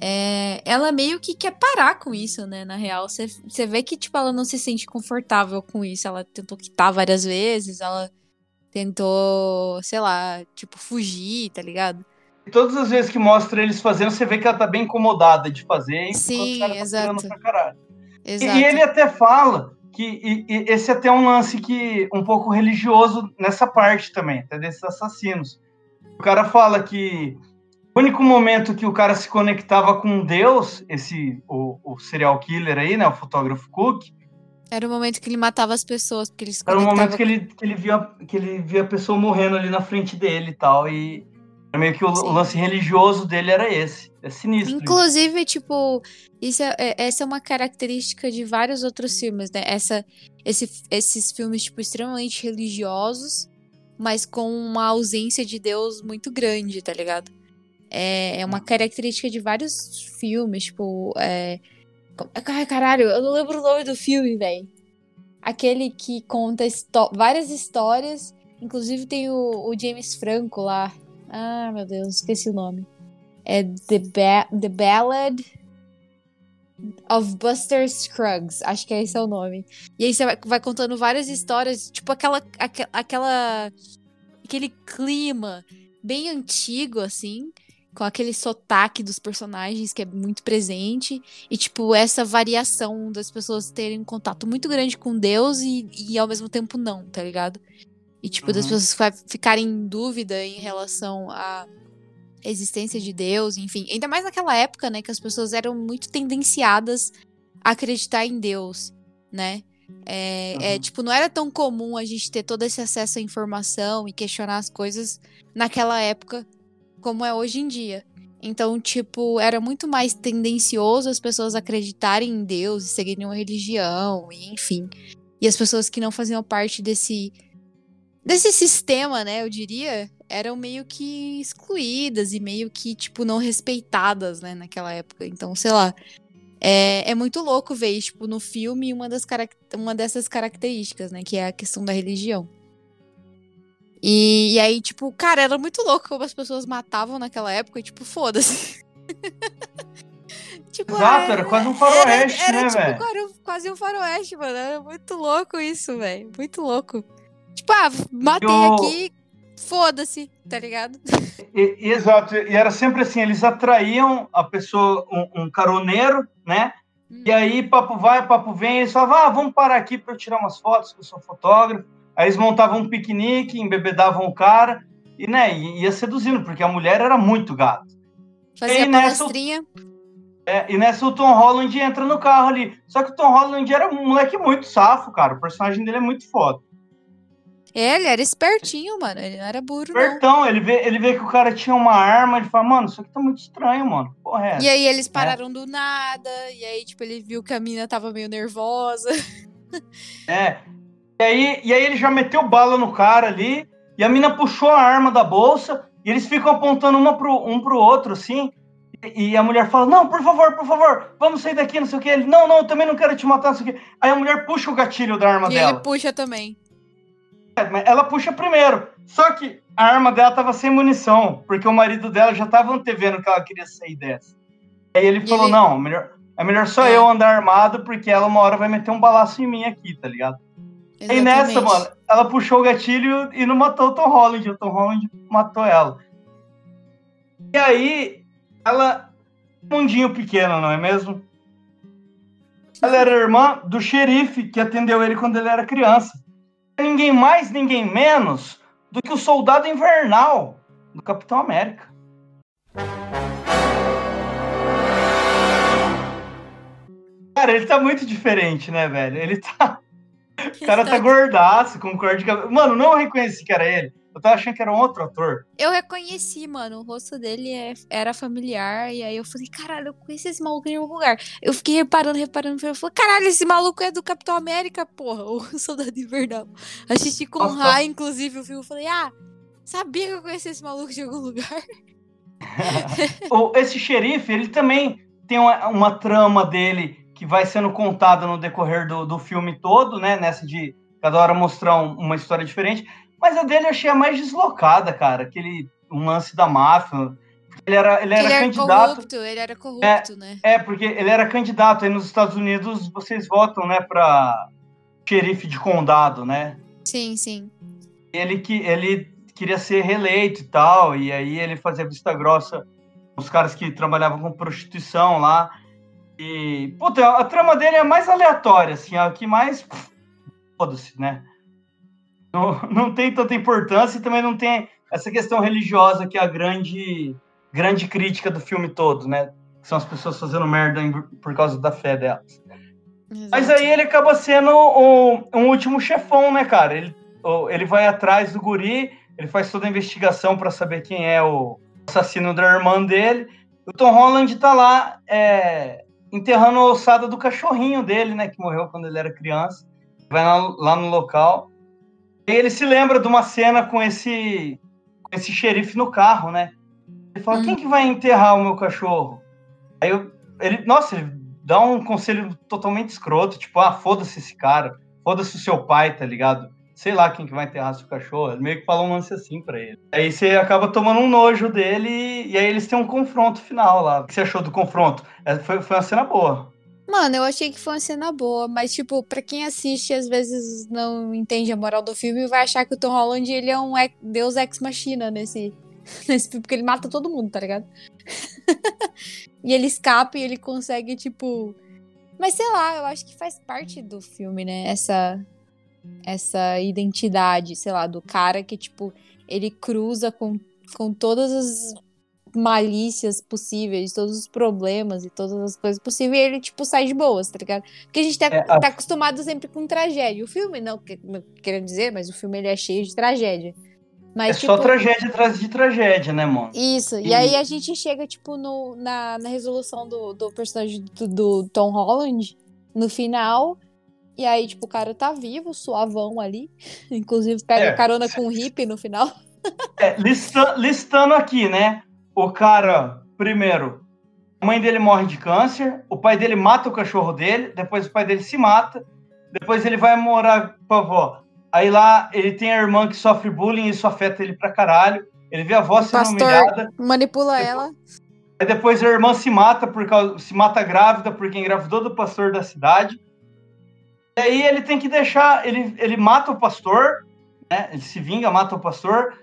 é, ela meio que quer parar com isso, né, na real. Você vê que, tipo, ela não se sente confortável com isso. Ela tentou quitar várias vezes, ela tentou, sei lá, tipo, fugir, tá ligado? E todas as vezes que mostra eles fazendo, você vê que ela tá bem incomodada de fazer. Sim, tá exato. caralho. E, Exato. e ele até fala que e- e esse é até um lance que um pouco religioso nessa parte também, até desses assassinos. O cara fala que o único momento que o cara se conectava com Deus, esse o, o serial killer aí, né, o fotógrafo Cook, Era o momento que ele matava as pessoas, porque ele se era o momento que ele, que ele via que ele via a pessoa morrendo ali na frente dele e tal e meio que o, lance religioso dele era esse. É sinistro. Inclusive, tipo, isso é, é- essa é uma característica de vários outros filmes, né? Essa, esse- esses filmes, tipo, extremamente religiosos, mas com uma ausência de Deus muito grande, tá ligado? É, é uma característica de vários filmes, tipo. É... Ai, caralho, eu não lembro o nome do filme, velho. Aquele que conta várias histórias, inclusive tem o, o James Franco lá. Ah, meu Deus, esqueci o nome. É The, ba The Ballad of Buster Scruggs. Acho que esse é o nome. E aí você vai, vai contando várias histórias, tipo aquela, aque- aquela. aquele clima bem antigo, assim. Com aquele sotaque dos personagens que é muito presente. E, tipo, essa variação das pessoas terem um contato muito grande com Deus e, e ao mesmo tempo não, tá ligado? E, tipo, das Uhum. pessoas fa- ficarem em dúvida em relação à existência de Deus, enfim. Ainda mais naquela época, né, que as pessoas eram muito tendenciadas a acreditar em Deus, né? É, é, Uhum. tipo, não era tão comum a gente ter todo esse acesso à informação e questionar as coisas naquela época como é hoje em dia. Então, tipo, era muito mais tendencioso as pessoas acreditarem em Deus e seguirem uma religião, e enfim. E as pessoas que não faziam parte desse desse sistema, né, eu diria, eram meio que excluídas e meio que, tipo, não respeitadas, né, naquela época. Então, sei lá. É, é muito louco ver, tipo, no filme uma, das uma dessas características, né, que é a questão da religião. E, e aí, tipo, cara, era muito louco como as pessoas matavam naquela época e, tipo, foda-se. Tipo, Exato, era quase um faroeste, era, era, né, tipo, velho? quase- quase um faroeste, mano. Era muito louco isso, velho. Muito louco. Tipo, ah, matei Eu- aqui, foda-se, tá ligado? E- exato, e era sempre assim, eles atraíam a pessoa, um, um caroneiro, né? E aí, papo vai, papo vem, eles falavam, ah, vamos parar aqui para eu tirar umas fotos, que eu sou fotógrafo. Aí eles montavam um piquenique, embebedavam o cara, e, né, e ia seduzindo, porque a mulher era muito gata. Fazia aí, nessa- palestrinha. É, e nessa o Tom Holland entra no carro ali. Só que o Tom Holland era um moleque muito safo, cara. O personagem dele é muito foda. É, ele era espertinho, mano. Ele não era burro, não. Espertão, ele vê, ele vê que o cara tinha uma arma, ele fala, mano, isso aqui tá muito estranho, mano. Porra, é. E aí eles pararam do nada, e aí, tipo, ele viu que a mina tava meio nervosa. É. E aí, e aí ele já meteu bala no cara ali, e a mina puxou a arma da bolsa, e eles ficam apontando uma pro, um pro outro, assim. E, e a mulher fala: Não, por favor, por favor, vamos sair daqui, não sei o que. Ele, não, não, eu também não quero te matar, não sei o que. Aí a mulher puxa o gatilho da arma e dela. ele puxa também. É, mas Ela puxa primeiro. Só que a arma dela tava sem munição, porque o marido dela já tava antevendo que ela queria sair dessa. Aí ele falou: ele- Não, melhor, é melhor só É. eu andar armado, porque ela uma hora vai meter um balaço em mim aqui, tá ligado? E nessa, Exatamente. mano, ela puxou o gatilho e não matou o Tom Holland. O Tom Holland matou ela. E aí, ela. Um mundinho pequeno, não é mesmo? Ela era irmã do xerife que atendeu ele quando ele era criança. Ninguém mais, ninguém menos do que o soldado invernal do Capitão América. Cara, ele tá muito diferente, né, velho? Ele tá. O cara tá gordaço, com cor de cabelo. Mano, não reconheci que era ele. Eu tava achando que era um outro ator. Eu reconheci, mano. O rosto dele é- era familiar. E aí eu falei, caralho, eu conheci esse maluco em algum lugar. Eu fiquei reparando, reparando. Eu falei, caralho, esse maluco é do Capitão América, porra. O Soldado Invernal. Assisti com o Nossa. Rai, inclusive, o filme. Eu falei, ah, sabia que eu conhecia esse maluco de algum lugar. Esse xerife, ele também tem uma, uma trama dele que vai sendo contada no decorrer do, do filme todo, né? Nessa de cada hora mostrar um- uma história diferente. Mas a dele eu achei a mais deslocada, cara. Aquele um lance da máfia. Ele era, ele era ele era candidato. corrupto, ele era corrupto, né? É, porque ele era candidato aí nos Estados Unidos, vocês votam, né, pra xerife de condado, né? Sim, sim. Ele que ele queria ser reeleito e tal, e aí ele fazia vista grossa os caras que trabalhavam com prostituição lá. E, puta, a trama dele é mais aleatória, assim, a que mais foda-se, né? Não, não tem tanta importância e também não tem essa questão religiosa que é a grande grande crítica do filme todo, né? Que são as pessoas fazendo merda em- por causa da fé delas. Mas Exato. aí ele acaba sendo um, um último chefão, né, cara? Ele, ele vai atrás do guri, ele faz toda a investigação pra saber quem é o assassino da irmã dele. O Tom Holland tá lá é, enterrando a ossada do cachorrinho dele, né? Que morreu quando ele era criança. Vai lá, no local. E ele se lembra de uma cena com esse, com esse xerife no carro, né? Ele fala, Hum. quem que vai enterrar o meu cachorro? Aí eu, ele, nossa, ele dá um conselho totalmente escroto, tipo, ah, foda-se esse cara, foda-se o seu pai, tá ligado? Sei lá quem que vai enterrar seu cachorro. Ele meio que fala um lance assim pra ele. Aí você acaba tomando um nojo dele e, e aí eles têm um confronto final lá. O que você achou do confronto? É, foi, foi uma cena boa. Mano, eu achei que foi uma cena boa, mas, tipo, pra quem assiste, às vezes não entende a moral do filme, vai achar que o Tom Holland, ele é um deus ex-machina nesse, nesse filme, porque ele mata todo mundo, tá ligado? e ele escapa e ele consegue, tipo... Mas, sei lá, eu acho que faz parte do filme, né? Essa, essa identidade, sei lá, do cara que, tipo, ele cruza com, com todas as malícias possíveis, todos os problemas e todas as coisas possíveis, e ele, tipo, sai de boas, tá ligado? Porque a gente tá, É, a- tá acostumado sempre com tragédia. O filme, não, que- não querendo dizer, mas o filme ele é cheio de tragédia. Mas, é tipo, só tragédia atrás de tragédia, né, mano? isso, e E- aí a gente chega, tipo, no, na, na resolução do, do personagem do, do Tom Holland, no final, e aí, tipo, o cara tá vivo, suavão ali, inclusive pega É. carona com o hippie no final. É, lista- listando aqui, né? O cara, primeiro, a mãe dele morre de câncer, o pai dele mata o cachorro dele, depois o pai dele se mata, depois ele vai morar com a avó. Aí lá ele tem a irmã que sofre bullying, isso afeta ele pra caralho. Ele vê a avó O sendo pastor humilhada. manipula Depois- ela. Aí depois a irmã se mata por causa, se mata grávida porque engravidou do pastor da cidade. E aí ele tem que deixar, ele, ele mata o pastor, né? Ele se vinga, mata o pastor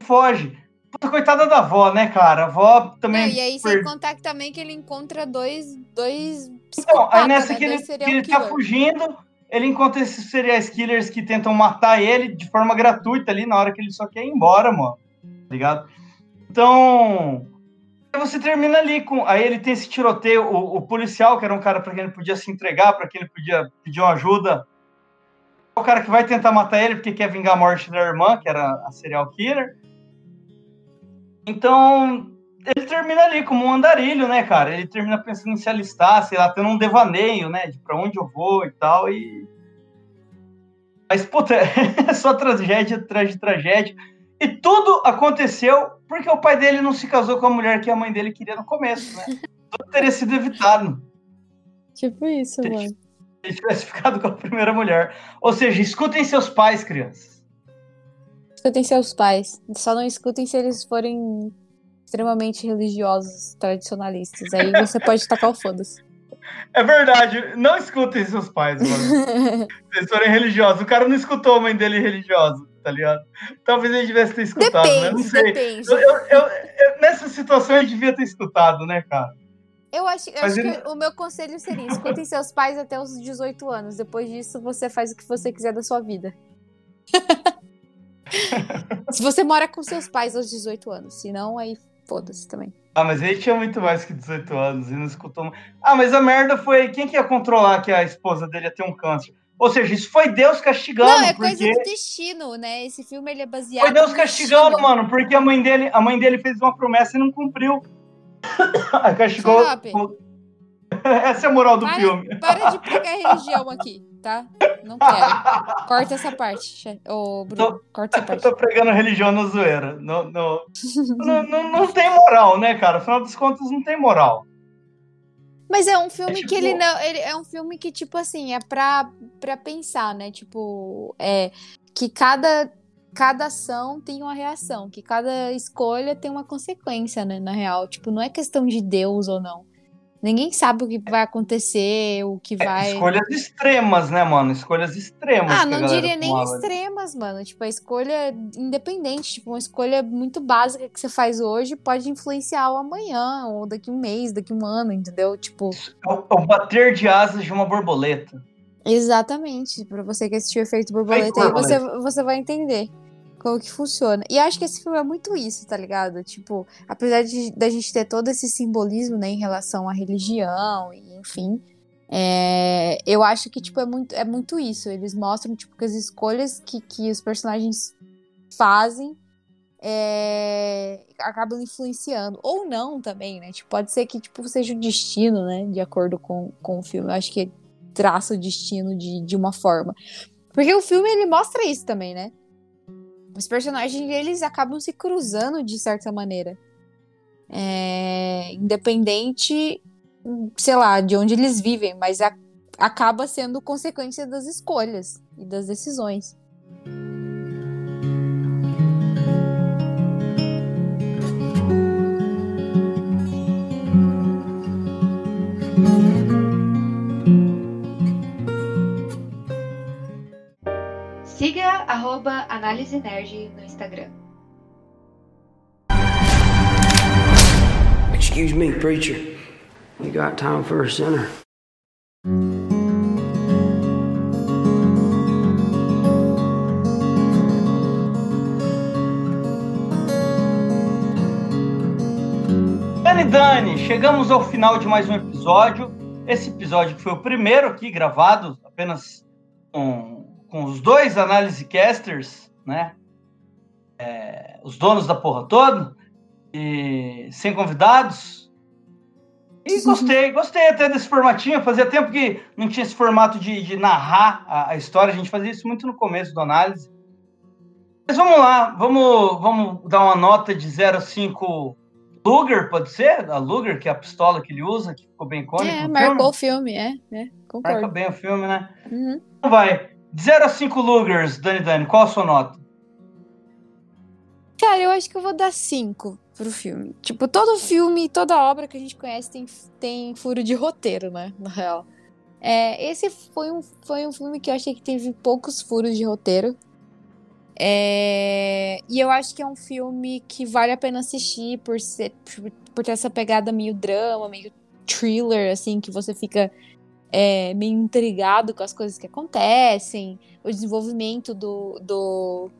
e foge. Puta, coitada da avó, né, cara? A avó também. Não, e aí, sem per- contar que também que ele encontra dois, dois Então, aí psicopatas, nessa né? que ele, que ele tá killer. fugindo, ele encontra esses serial killers que tentam matar ele de forma gratuita ali na hora que ele só quer ir embora, mano. Tá ligado? Então. Aí Você termina ali com. Aí ele tem esse tiroteio. O, o policial, que era um cara pra quem ele podia se entregar, pra quem ele podia pedir uma ajuda. É o cara que vai tentar matar ele porque quer vingar a morte da irmã, que era a serial killer. Então, ele termina ali como um andarilho, né, cara? Ele termina pensando em se alistar, sei lá, tendo um devaneio, né, de pra onde eu vou e tal, e... Mas, puta, é só tragédia atrás de tragédia. E tudo aconteceu porque o pai dele não se casou com a mulher que a mãe dele queria no começo, né? Tudo teria sido evitado Tipo isso, mano. se ele tivesse ficado com a primeira mulher. Ou seja, escutem seus pais, crianças. Escutem seus pais. Só não escutem se eles forem extremamente religiosos, tradicionalistas. Aí você pode tacar o foda-se. É verdade, não escutem seus pais, mano. Se eles forem religiosos. O cara não escutou a mãe dele religiosa, tá ligado? Talvez ele devesse ter escutado, né? Não Depende, sei. depende. Eu, eu- eu- nessa situação ele devia ter escutado, né, cara? Eu acho, acho ele- que o meu conselho seria: escutem seus pais até os 18 anos. Depois disso, você faz o que você quiser da sua vida. Se você mora com seus pais aos 18 anos, senão aí foda-se também. Ah, mas ele tinha muito mais que 18 anos e não escutou. Ah, mas a merda foi quem que ia controlar que a esposa dele ia ter um câncer? Ou seja, isso foi Deus castigando, Não, é porque coisa do destino, né? Esse filme ele é baseado foi Deus no castigando, destino. mano, porque a mãe dele, a mãe dele fez uma promessa e não cumpriu. Castigou. Essa é a moral do Para, filme. para de pregar religião aqui, tá? Não quero. Corta essa parte. Ô, Bruno, corta essa Eu parte. tô pregando religião na zoeira. Não, não, não, não, não tem moral, né, cara? Afinal das contas, não tem moral. Mas é um filme É tipo- que ele não. Ele é um filme que, tipo assim, é pra, pra pensar, né? Tipo, é. Que cada, cada ação tem uma reação, que cada escolha tem uma consequência, né? Na real. Tipo, não é questão de Deus ou não. Ninguém sabe o que vai acontecer, o que É, vai. Escolhas extremas, né, mano? Escolhas extremas. Ah, não diria nem tomava. extremas, mano. Tipo, a escolha independente, tipo, uma escolha muito básica que você faz hoje pode influenciar o amanhã, ou daqui um mês, daqui um ano, entendeu? Tipo, É o- é o bater de asas de uma borboleta. Exatamente. Pra você que assistiu o Efeito Borboleta, aí você, você vai entender como que funciona. E acho que esse filme é muito isso, tá ligado? Tipo, apesar de da gente ter todo esse simbolismo, né, em relação à religião, e enfim. É, eu acho que, tipo, é muito, é muito isso. Eles mostram, tipo, que as escolhas que, que os personagens fazem é, acabam influenciando. Ou não também, né? Tipo, pode ser que, tipo, seja o destino, né? De acordo com, com o filme. Eu acho que traça o destino de, de uma forma. Porque o filme, ele mostra isso também, né? Os personagens, eles acabam se cruzando de certa maneira. É, independente, sei lá, de onde eles vivem, mas a- acaba sendo consequência das escolhas e das decisões. Siga arroba Análise Nerd no Instagram. Excuse me, preacher. You got time for a sinner? Dani Dani, chegamos ao final de mais um episódio. Esse episódio que foi o primeiro aqui gravado, apenas com, com os dois análise casters, né? É, os donos da porra toda, e sem convidados. E gostei, gostei até desse formatinho. Fazia tempo que não tinha esse formato de, de narrar a, a história. A gente fazia isso muito no começo do análise. Mas vamos lá, vamos, vamos dar uma nota de 0 a 5 Luger, pode ser? A Luger, que é a pistola que ele usa, que ficou bem icônica. É, marcou filme. o filme, é, é, Marca concordo. bem o filme, né? Uhum. Então vai. De 0 a 5 Lugers, Dani Dani, qual a sua nota? Cara, eu acho que eu vou dar cinco pro filme. Tipo, todo filme, toda obra que a gente conhece tem, tem furo de roteiro, né? Na real. É, esse foi um, foi um filme que eu achei que teve poucos furos de roteiro. É, e eu acho que é um filme que vale a pena assistir por, ser, por, por ter essa pegada meio drama, meio thriller, assim, que você fica é, meio intrigado com as coisas que acontecem, o desenvolvimento do, do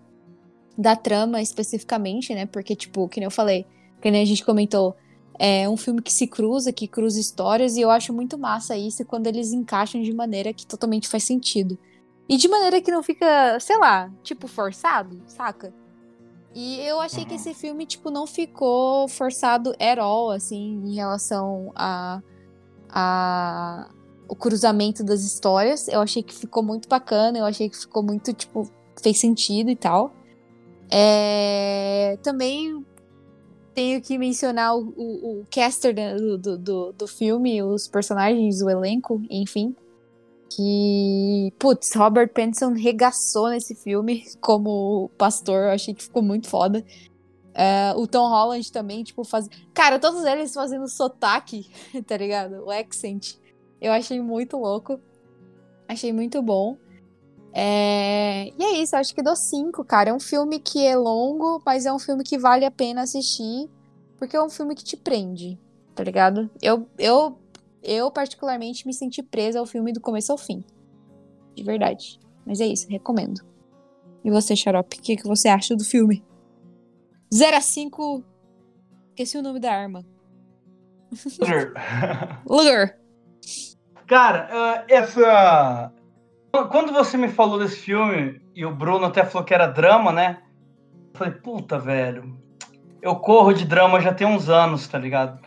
da trama especificamente, né? Porque, tipo, que nem eu falei, que nem a gente comentou, é um filme que se cruza, que cruza histórias, e eu acho muito massa isso quando eles encaixam de maneira que totalmente faz sentido. E de maneira que não fica, sei lá, tipo, forçado, saca? E eu achei que esse filme, tipo, não ficou forçado at all, assim, em relação a, a o cruzamento das histórias. Eu achei que ficou muito bacana, eu achei que ficou muito, tipo, fez sentido e tal. É... Também tenho que mencionar o, o, o caster do, do, do, do filme, os personagens, o elenco, enfim. Que, putz, Robert Pattinson regaçou nesse filme como pastor, eu achei que ficou muito foda. É, o Tom Holland também, tipo, faz. Cara, todos eles fazendo sotaque, tá ligado? O accent. Eu achei muito louco. Achei muito bom. É... E é isso, acho que dou cinco, cara. É um filme que é longo, mas é um filme que vale a pena assistir, porque é um filme que te prende, tá ligado? Eu, eu, eu particularmente, me senti presa ao filme do começo ao fim. De verdade. Mas é isso, recomendo. E você, Xarope, o que, que você acha do filme? 0 a 5. Esqueci o nome da arma. Lugar. Cara, ah, essa. Quando você me falou desse filme, e o Bruno até falou que era drama, né? Eu falei, puta, velho. Eu corro de drama já tem uns anos, tá ligado?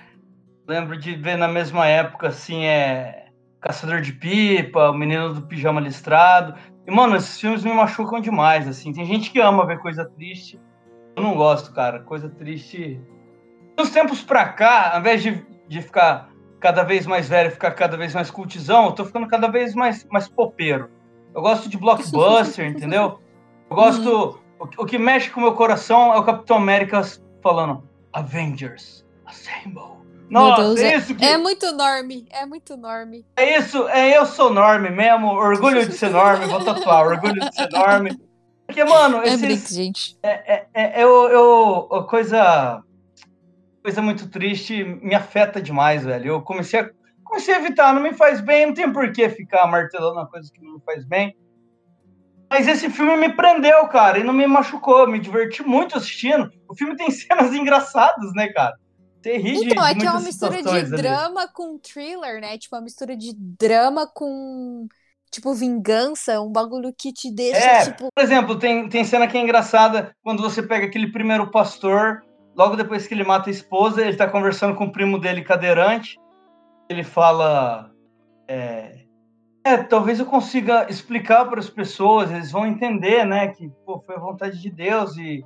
Lembro de ver na mesma época, assim, é. Caçador de Pipa, O Menino do Pijama Listrado. E, mano, esses filmes me machucam demais, assim. Tem gente que ama ver coisa triste. Eu não gosto, cara. Coisa triste. Uns tempos pra cá, ao invés de, de ficar cada vez mais velho, ficar cada vez mais cultizão, eu tô ficando cada vez mais, mais popeiro. Eu gosto de blockbuster, entendeu? Eu gosto. O, o que mexe com o meu coração é o Capitão América falando Avengers Assemble. Nossa, é é, isso que. é muito norme, é muito norme. É isso, é eu sou norme mesmo, orgulho de ser norme, vou tatuar, orgulho de ser norme. Porque, mano, É esses, Brinks, gente. é, é, eu, eu, a coisa, coisa muito triste me afeta demais, velho. Eu comecei a, comecei a evitar, não me faz bem, não tem por que ficar martelando uma coisa que não me faz bem. Mas esse filme me prendeu, cara, e não me machucou, me diverti muito assistindo. O filme tem cenas engraçadas, né, cara? Você ri de, Então, é que é uma mistura de ali. drama com thriller, né? Tipo, uma mistura de drama com, tipo, vingança, um bagulho que te deixa, É, tipo, Por exemplo, tem, tem cena que é engraçada quando você pega aquele primeiro pastor, logo depois que ele mata a esposa, ele tá conversando com o primo dele cadeirante. Ele fala. É, é, talvez eu consiga explicar para as pessoas, eles vão entender, né, que pô, foi a vontade de Deus e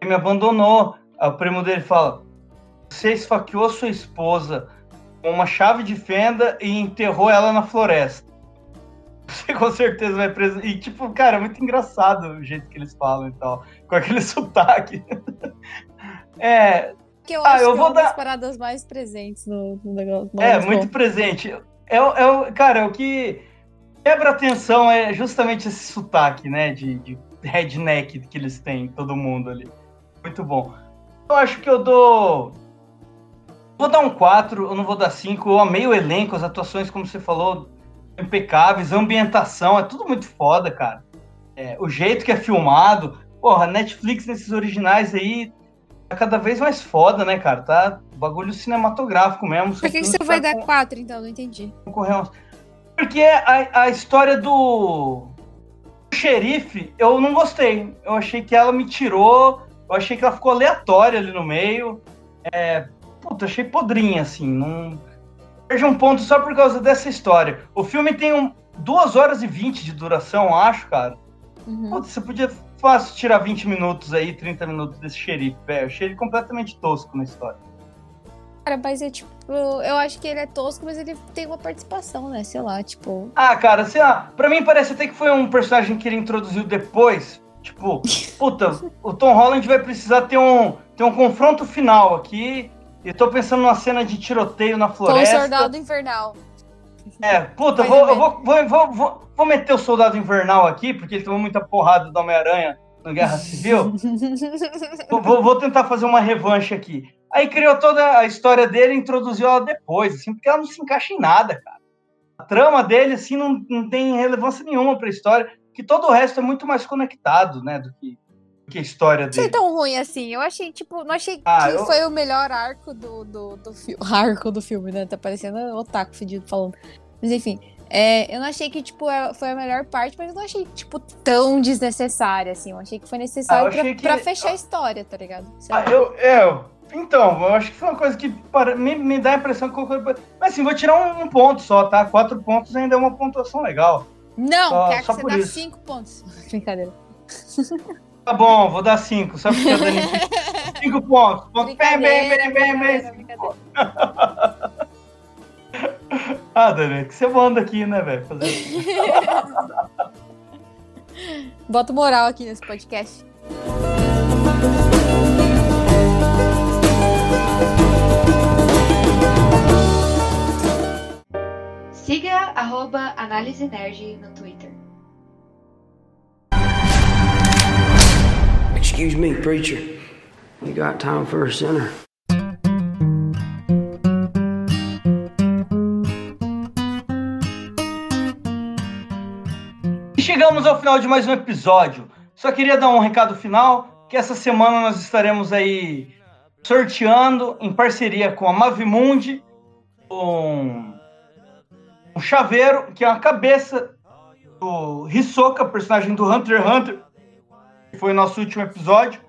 ele me abandonou. Aí o primo dele fala: Você esfaqueou sua esposa com uma chave de fenda e enterrou ela na floresta. Você com certeza vai preso. E, tipo, cara, é muito engraçado o jeito que eles falam e tal. Com aquele sotaque. É, que eu Ah, acho eu que vou é uma das dar- paradas mais presentes no, no negócio. no é muito presente. É, o- é, cara, é o que quebra atenção é justamente esse sotaque, né? De, de redneck que eles têm, todo mundo ali. Muito bom. Eu acho que eu dou. Vou dar um 4, eu não vou dar 5. Eu amei o elenco, as atuações, como você falou, impecáveis, a ambientação, é tudo muito foda, cara. É, o jeito que é filmado. Porra, Netflix nesses originais aí tá cada vez mais foda, né, cara? Tá bagulho cinematográfico mesmo. Por que, que você vai dar quatro, então? Não entendi. Porque a, a história do xerife, eu não gostei. Eu achei que ela me tirou, eu achei que ela ficou aleatória ali no meio. É, puta, achei podrinha, assim. Não... Perde um ponto só por causa dessa história. O filme tem um, 2 horas e 20 de duração, eu acho, cara. Uhum. Puta, você podia fácil tirar 20 minutos aí, 30 minutos desse xerife, velho. Eu achei ele completamente tosco na história. Cara, mas é tipo. Eu acho que ele é tosco, mas ele tem uma participação, né? Sei lá, tipo. Ah, cara, sei lá, pra mim parece até que foi um personagem que ele introduziu depois. Tipo, puta, o Tom Holland vai precisar ter um, ter um confronto final aqui. E tô pensando numa cena de tiroteio na Com o floresta. Soldado Invernal. É, puta, vou, vou, vou, vou, vou, vou meter o Soldado Invernal aqui, porque ele tomou muita porrada do Homem-Aranha na Guerra Civil. vou, vou- tentar fazer uma revanche aqui. Aí criou toda a história dele e introduziu ela depois, assim, porque ela não se encaixa em nada, cara. A trama dele, assim, não, não tem relevância nenhuma pra história, que todo o resto é muito mais conectado, né, do que, do que a história Não achei dele. tão ruim assim. Eu achei, tipo, não achei Ah, que eu- foi o melhor arco do, do, do filme. Arco do filme, né? Tá parecendo otaku fedido falando. Mas enfim. é, eu não achei que, tipo, é- foi a melhor parte, mas eu não achei, tipo, tão desnecessária, assim. Eu achei que foi Ah, necessário eu pra, que- pra fechar a história, tá ligado? Ah, eu, é, eu- então, eu acho que foi uma coisa que para- me, me dá a impressão que colocou. Mas assim, vou tirar um, um ponto só, tá? Quatro pontos ainda é uma pontuação legal. Não, só- quero que você dá isso. cinco pontos. Brincadeira. Tá bom, vou dar cinco, só porque disse cinco pontos. Ponto, bem, bem, bem, bem, bem. Ah, Dani, que você manda aqui, né, velho? Fazer- Bota moral aqui nesse podcast. Siga arroba Análise Nerd no Twitter. Excuse me, preacher. You got time for a sinner? Chegamos ao final de mais um episódio. Só queria dar um recado final, que essa semana nós estaremos aí sorteando em parceria com a Mavimundi um, um chaveiro, que é uma cabeça do Hisoka, personagem do Hunter x Hunter, que foi o nosso último episódio,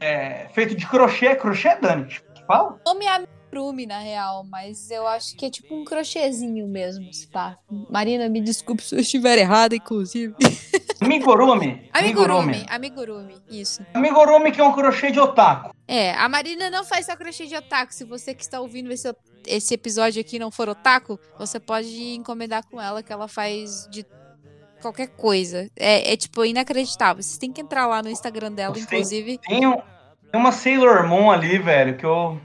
é, feito de crochê. Crochê, Dani? Que fala? Nome é amigurumi, na real, mas eu acho que é tipo um crochêzinho mesmo, se pá. Marina, me desculpe se eu estiver errada, inclusive. Amigurumi. Amigurumi, amigurumi, isso. Amigurumi, que é um crochê de otaku. É, a Marina não faz só crochê de otaku. Se você que está ouvindo esse, esse episódio aqui não for otaku, você pode encomendar com ela que ela faz de qualquer coisa. É, é, tipo inacreditável. Vocês têm que entrar lá no Instagram dela, Você- inclusive. Tem, um- tem uma Sailor Moon ali, velho, que eu.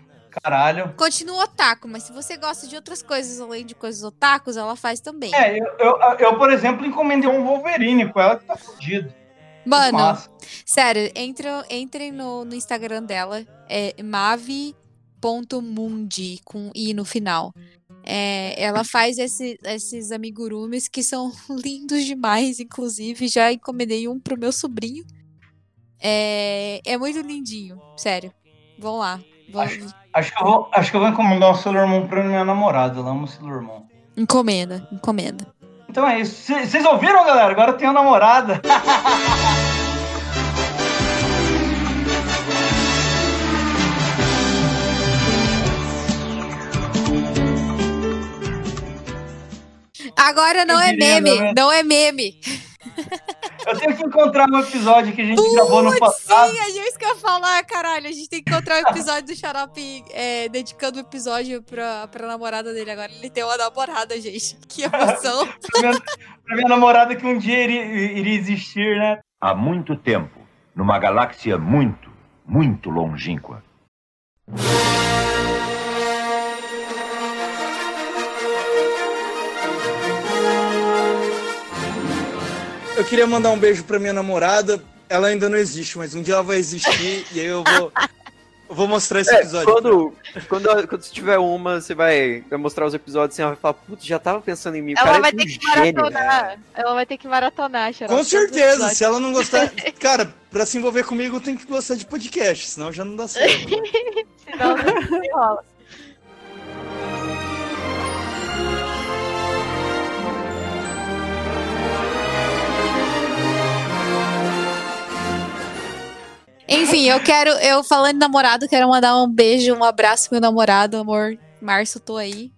Caralho. Continua otaku, mas se você gosta de outras coisas além de coisas otakus, ela faz também. É, eu, eu, eu, por exemplo, encomendei um Wolverine com ela que tá fudido. Mano, sério, entra, entrem no, no Instagram dela, é mavi.mundi, com i no final. É, ela faz esse- esses amigurumis que são lindos demais, inclusive. Já encomendei um pro meu sobrinho. É, é muito lindinho, sério. Vão lá. Vão- Acho que, eu vou, acho que eu vou encomendar um Sailor Moon pra minha namorada. Ela ama Sailor Moon. Encomenda, encomenda. Então é isso. Vocês ouviram, galera? Agora eu tenho namorada. Agora não é meme, né? não é meme. Eu tenho que encontrar um episódio que a gente gravou no passado. Sim, é isso que eu ia falar, caralho. A gente tem que encontrar um episódio do Xarope é, dedicando o episódio pra, pra namorada dele. Agora ele tem uma namorada, gente. Que emoção. Pra minha, pra minha namorada que um dia iria, iria existir, né? Há muito tempo, numa galáxia muito, muito longínqua. Eu queria mandar um beijo pra minha namorada. Ela ainda não existe, mas um dia ela vai existir e aí eu vou, eu vou mostrar esse É, episódio. quando, quando, quando você tiver uma, você vai, vai mostrar os episódios e ela vai falar, putz, já tava pensando em mim. Ela cara vai é ter que gênio. maratonar. Ela vai ter que maratonar, Xarope. Com certeza, se ela não gostar. Cara, pra se envolver comigo tem que gostar de podcast, senão já não dá certo. Senão não rola. Enfim, eu quero, eu falando em namorado, quero mandar um beijo, um abraço pro meu namorado, amor. Março, tô aí.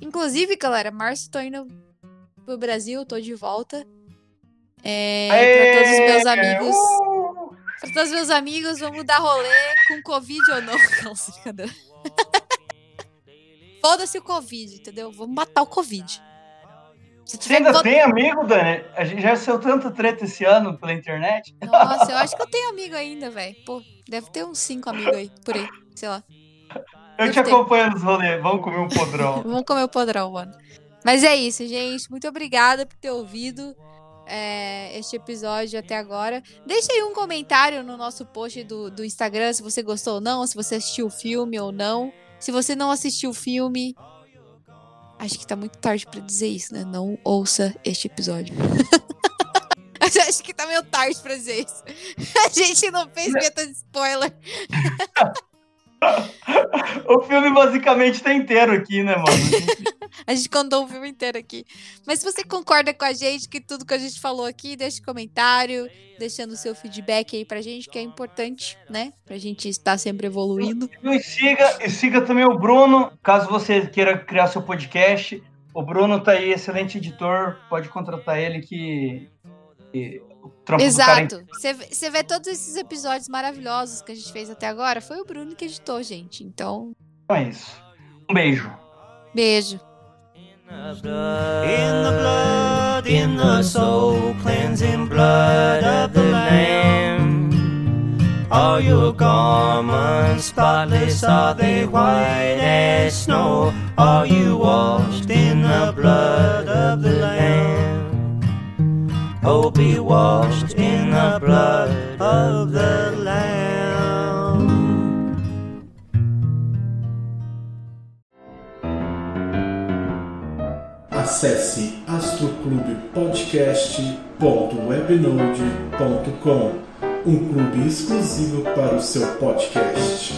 Inclusive, galera, março tô indo pro Brasil, tô de volta. É, pra todos os meus amigos. Uh! Pra todos os meus amigos, vamos dar rolê com Covid ou não. Nossa. Foda-se o Covid, entendeu? Vamos matar o Covid. Se Você ainda tem amigo, Dani? A gente já saiu tanta treta esse ano pela internet. Nossa, eu acho que eu tenho amigo ainda, velho. Pô, deve ter uns cinco amigos aí, por aí, sei lá. Eu te Deve ter. acompanho nos rolês. Vamos comer um podrão. Vamos comer o podrão, mano. Mas é isso, gente. Muito obrigada por ter ouvido é, este episódio até agora. Deixa aí um comentário no nosso post do, do Instagram se você gostou ou não, se você assistiu o filme ou não. Se você não assistiu o filme. Acho que tá muito tarde pra dizer isso, né? Não ouça este episódio. Acho que tá meio tarde pra dizer isso. A gente não fez meta de spoiler. o filme basicamente tá inteiro aqui, né, mano? A gente contou o filme inteiro aqui. Mas se você concorda com a gente, que tudo que a gente falou aqui, deixe um comentário, deixando o seu feedback aí pra gente, que é importante, né? Pra gente estar sempre evoluindo. E siga, e siga também o Bruno, caso você queira criar seu podcast. O Bruno tá aí, excelente editor. Pode contratar ele que. que trampo Exato. Você vê- Você vê todos esses episódios maravilhosos que a gente fez até agora, foi o Bruno que editou, gente. Então, Então é isso. Um beijo. beijo. In the blood, in the soul, cleansing blood of the Lamb. Are your garments spotless? Are they white as snow? Are you washed in the blood of the Lamb? Oh, be washed in the blood of the Lamb. Acesse astroclubepodcast.webnode.com, um clube exclusivo para o seu podcast.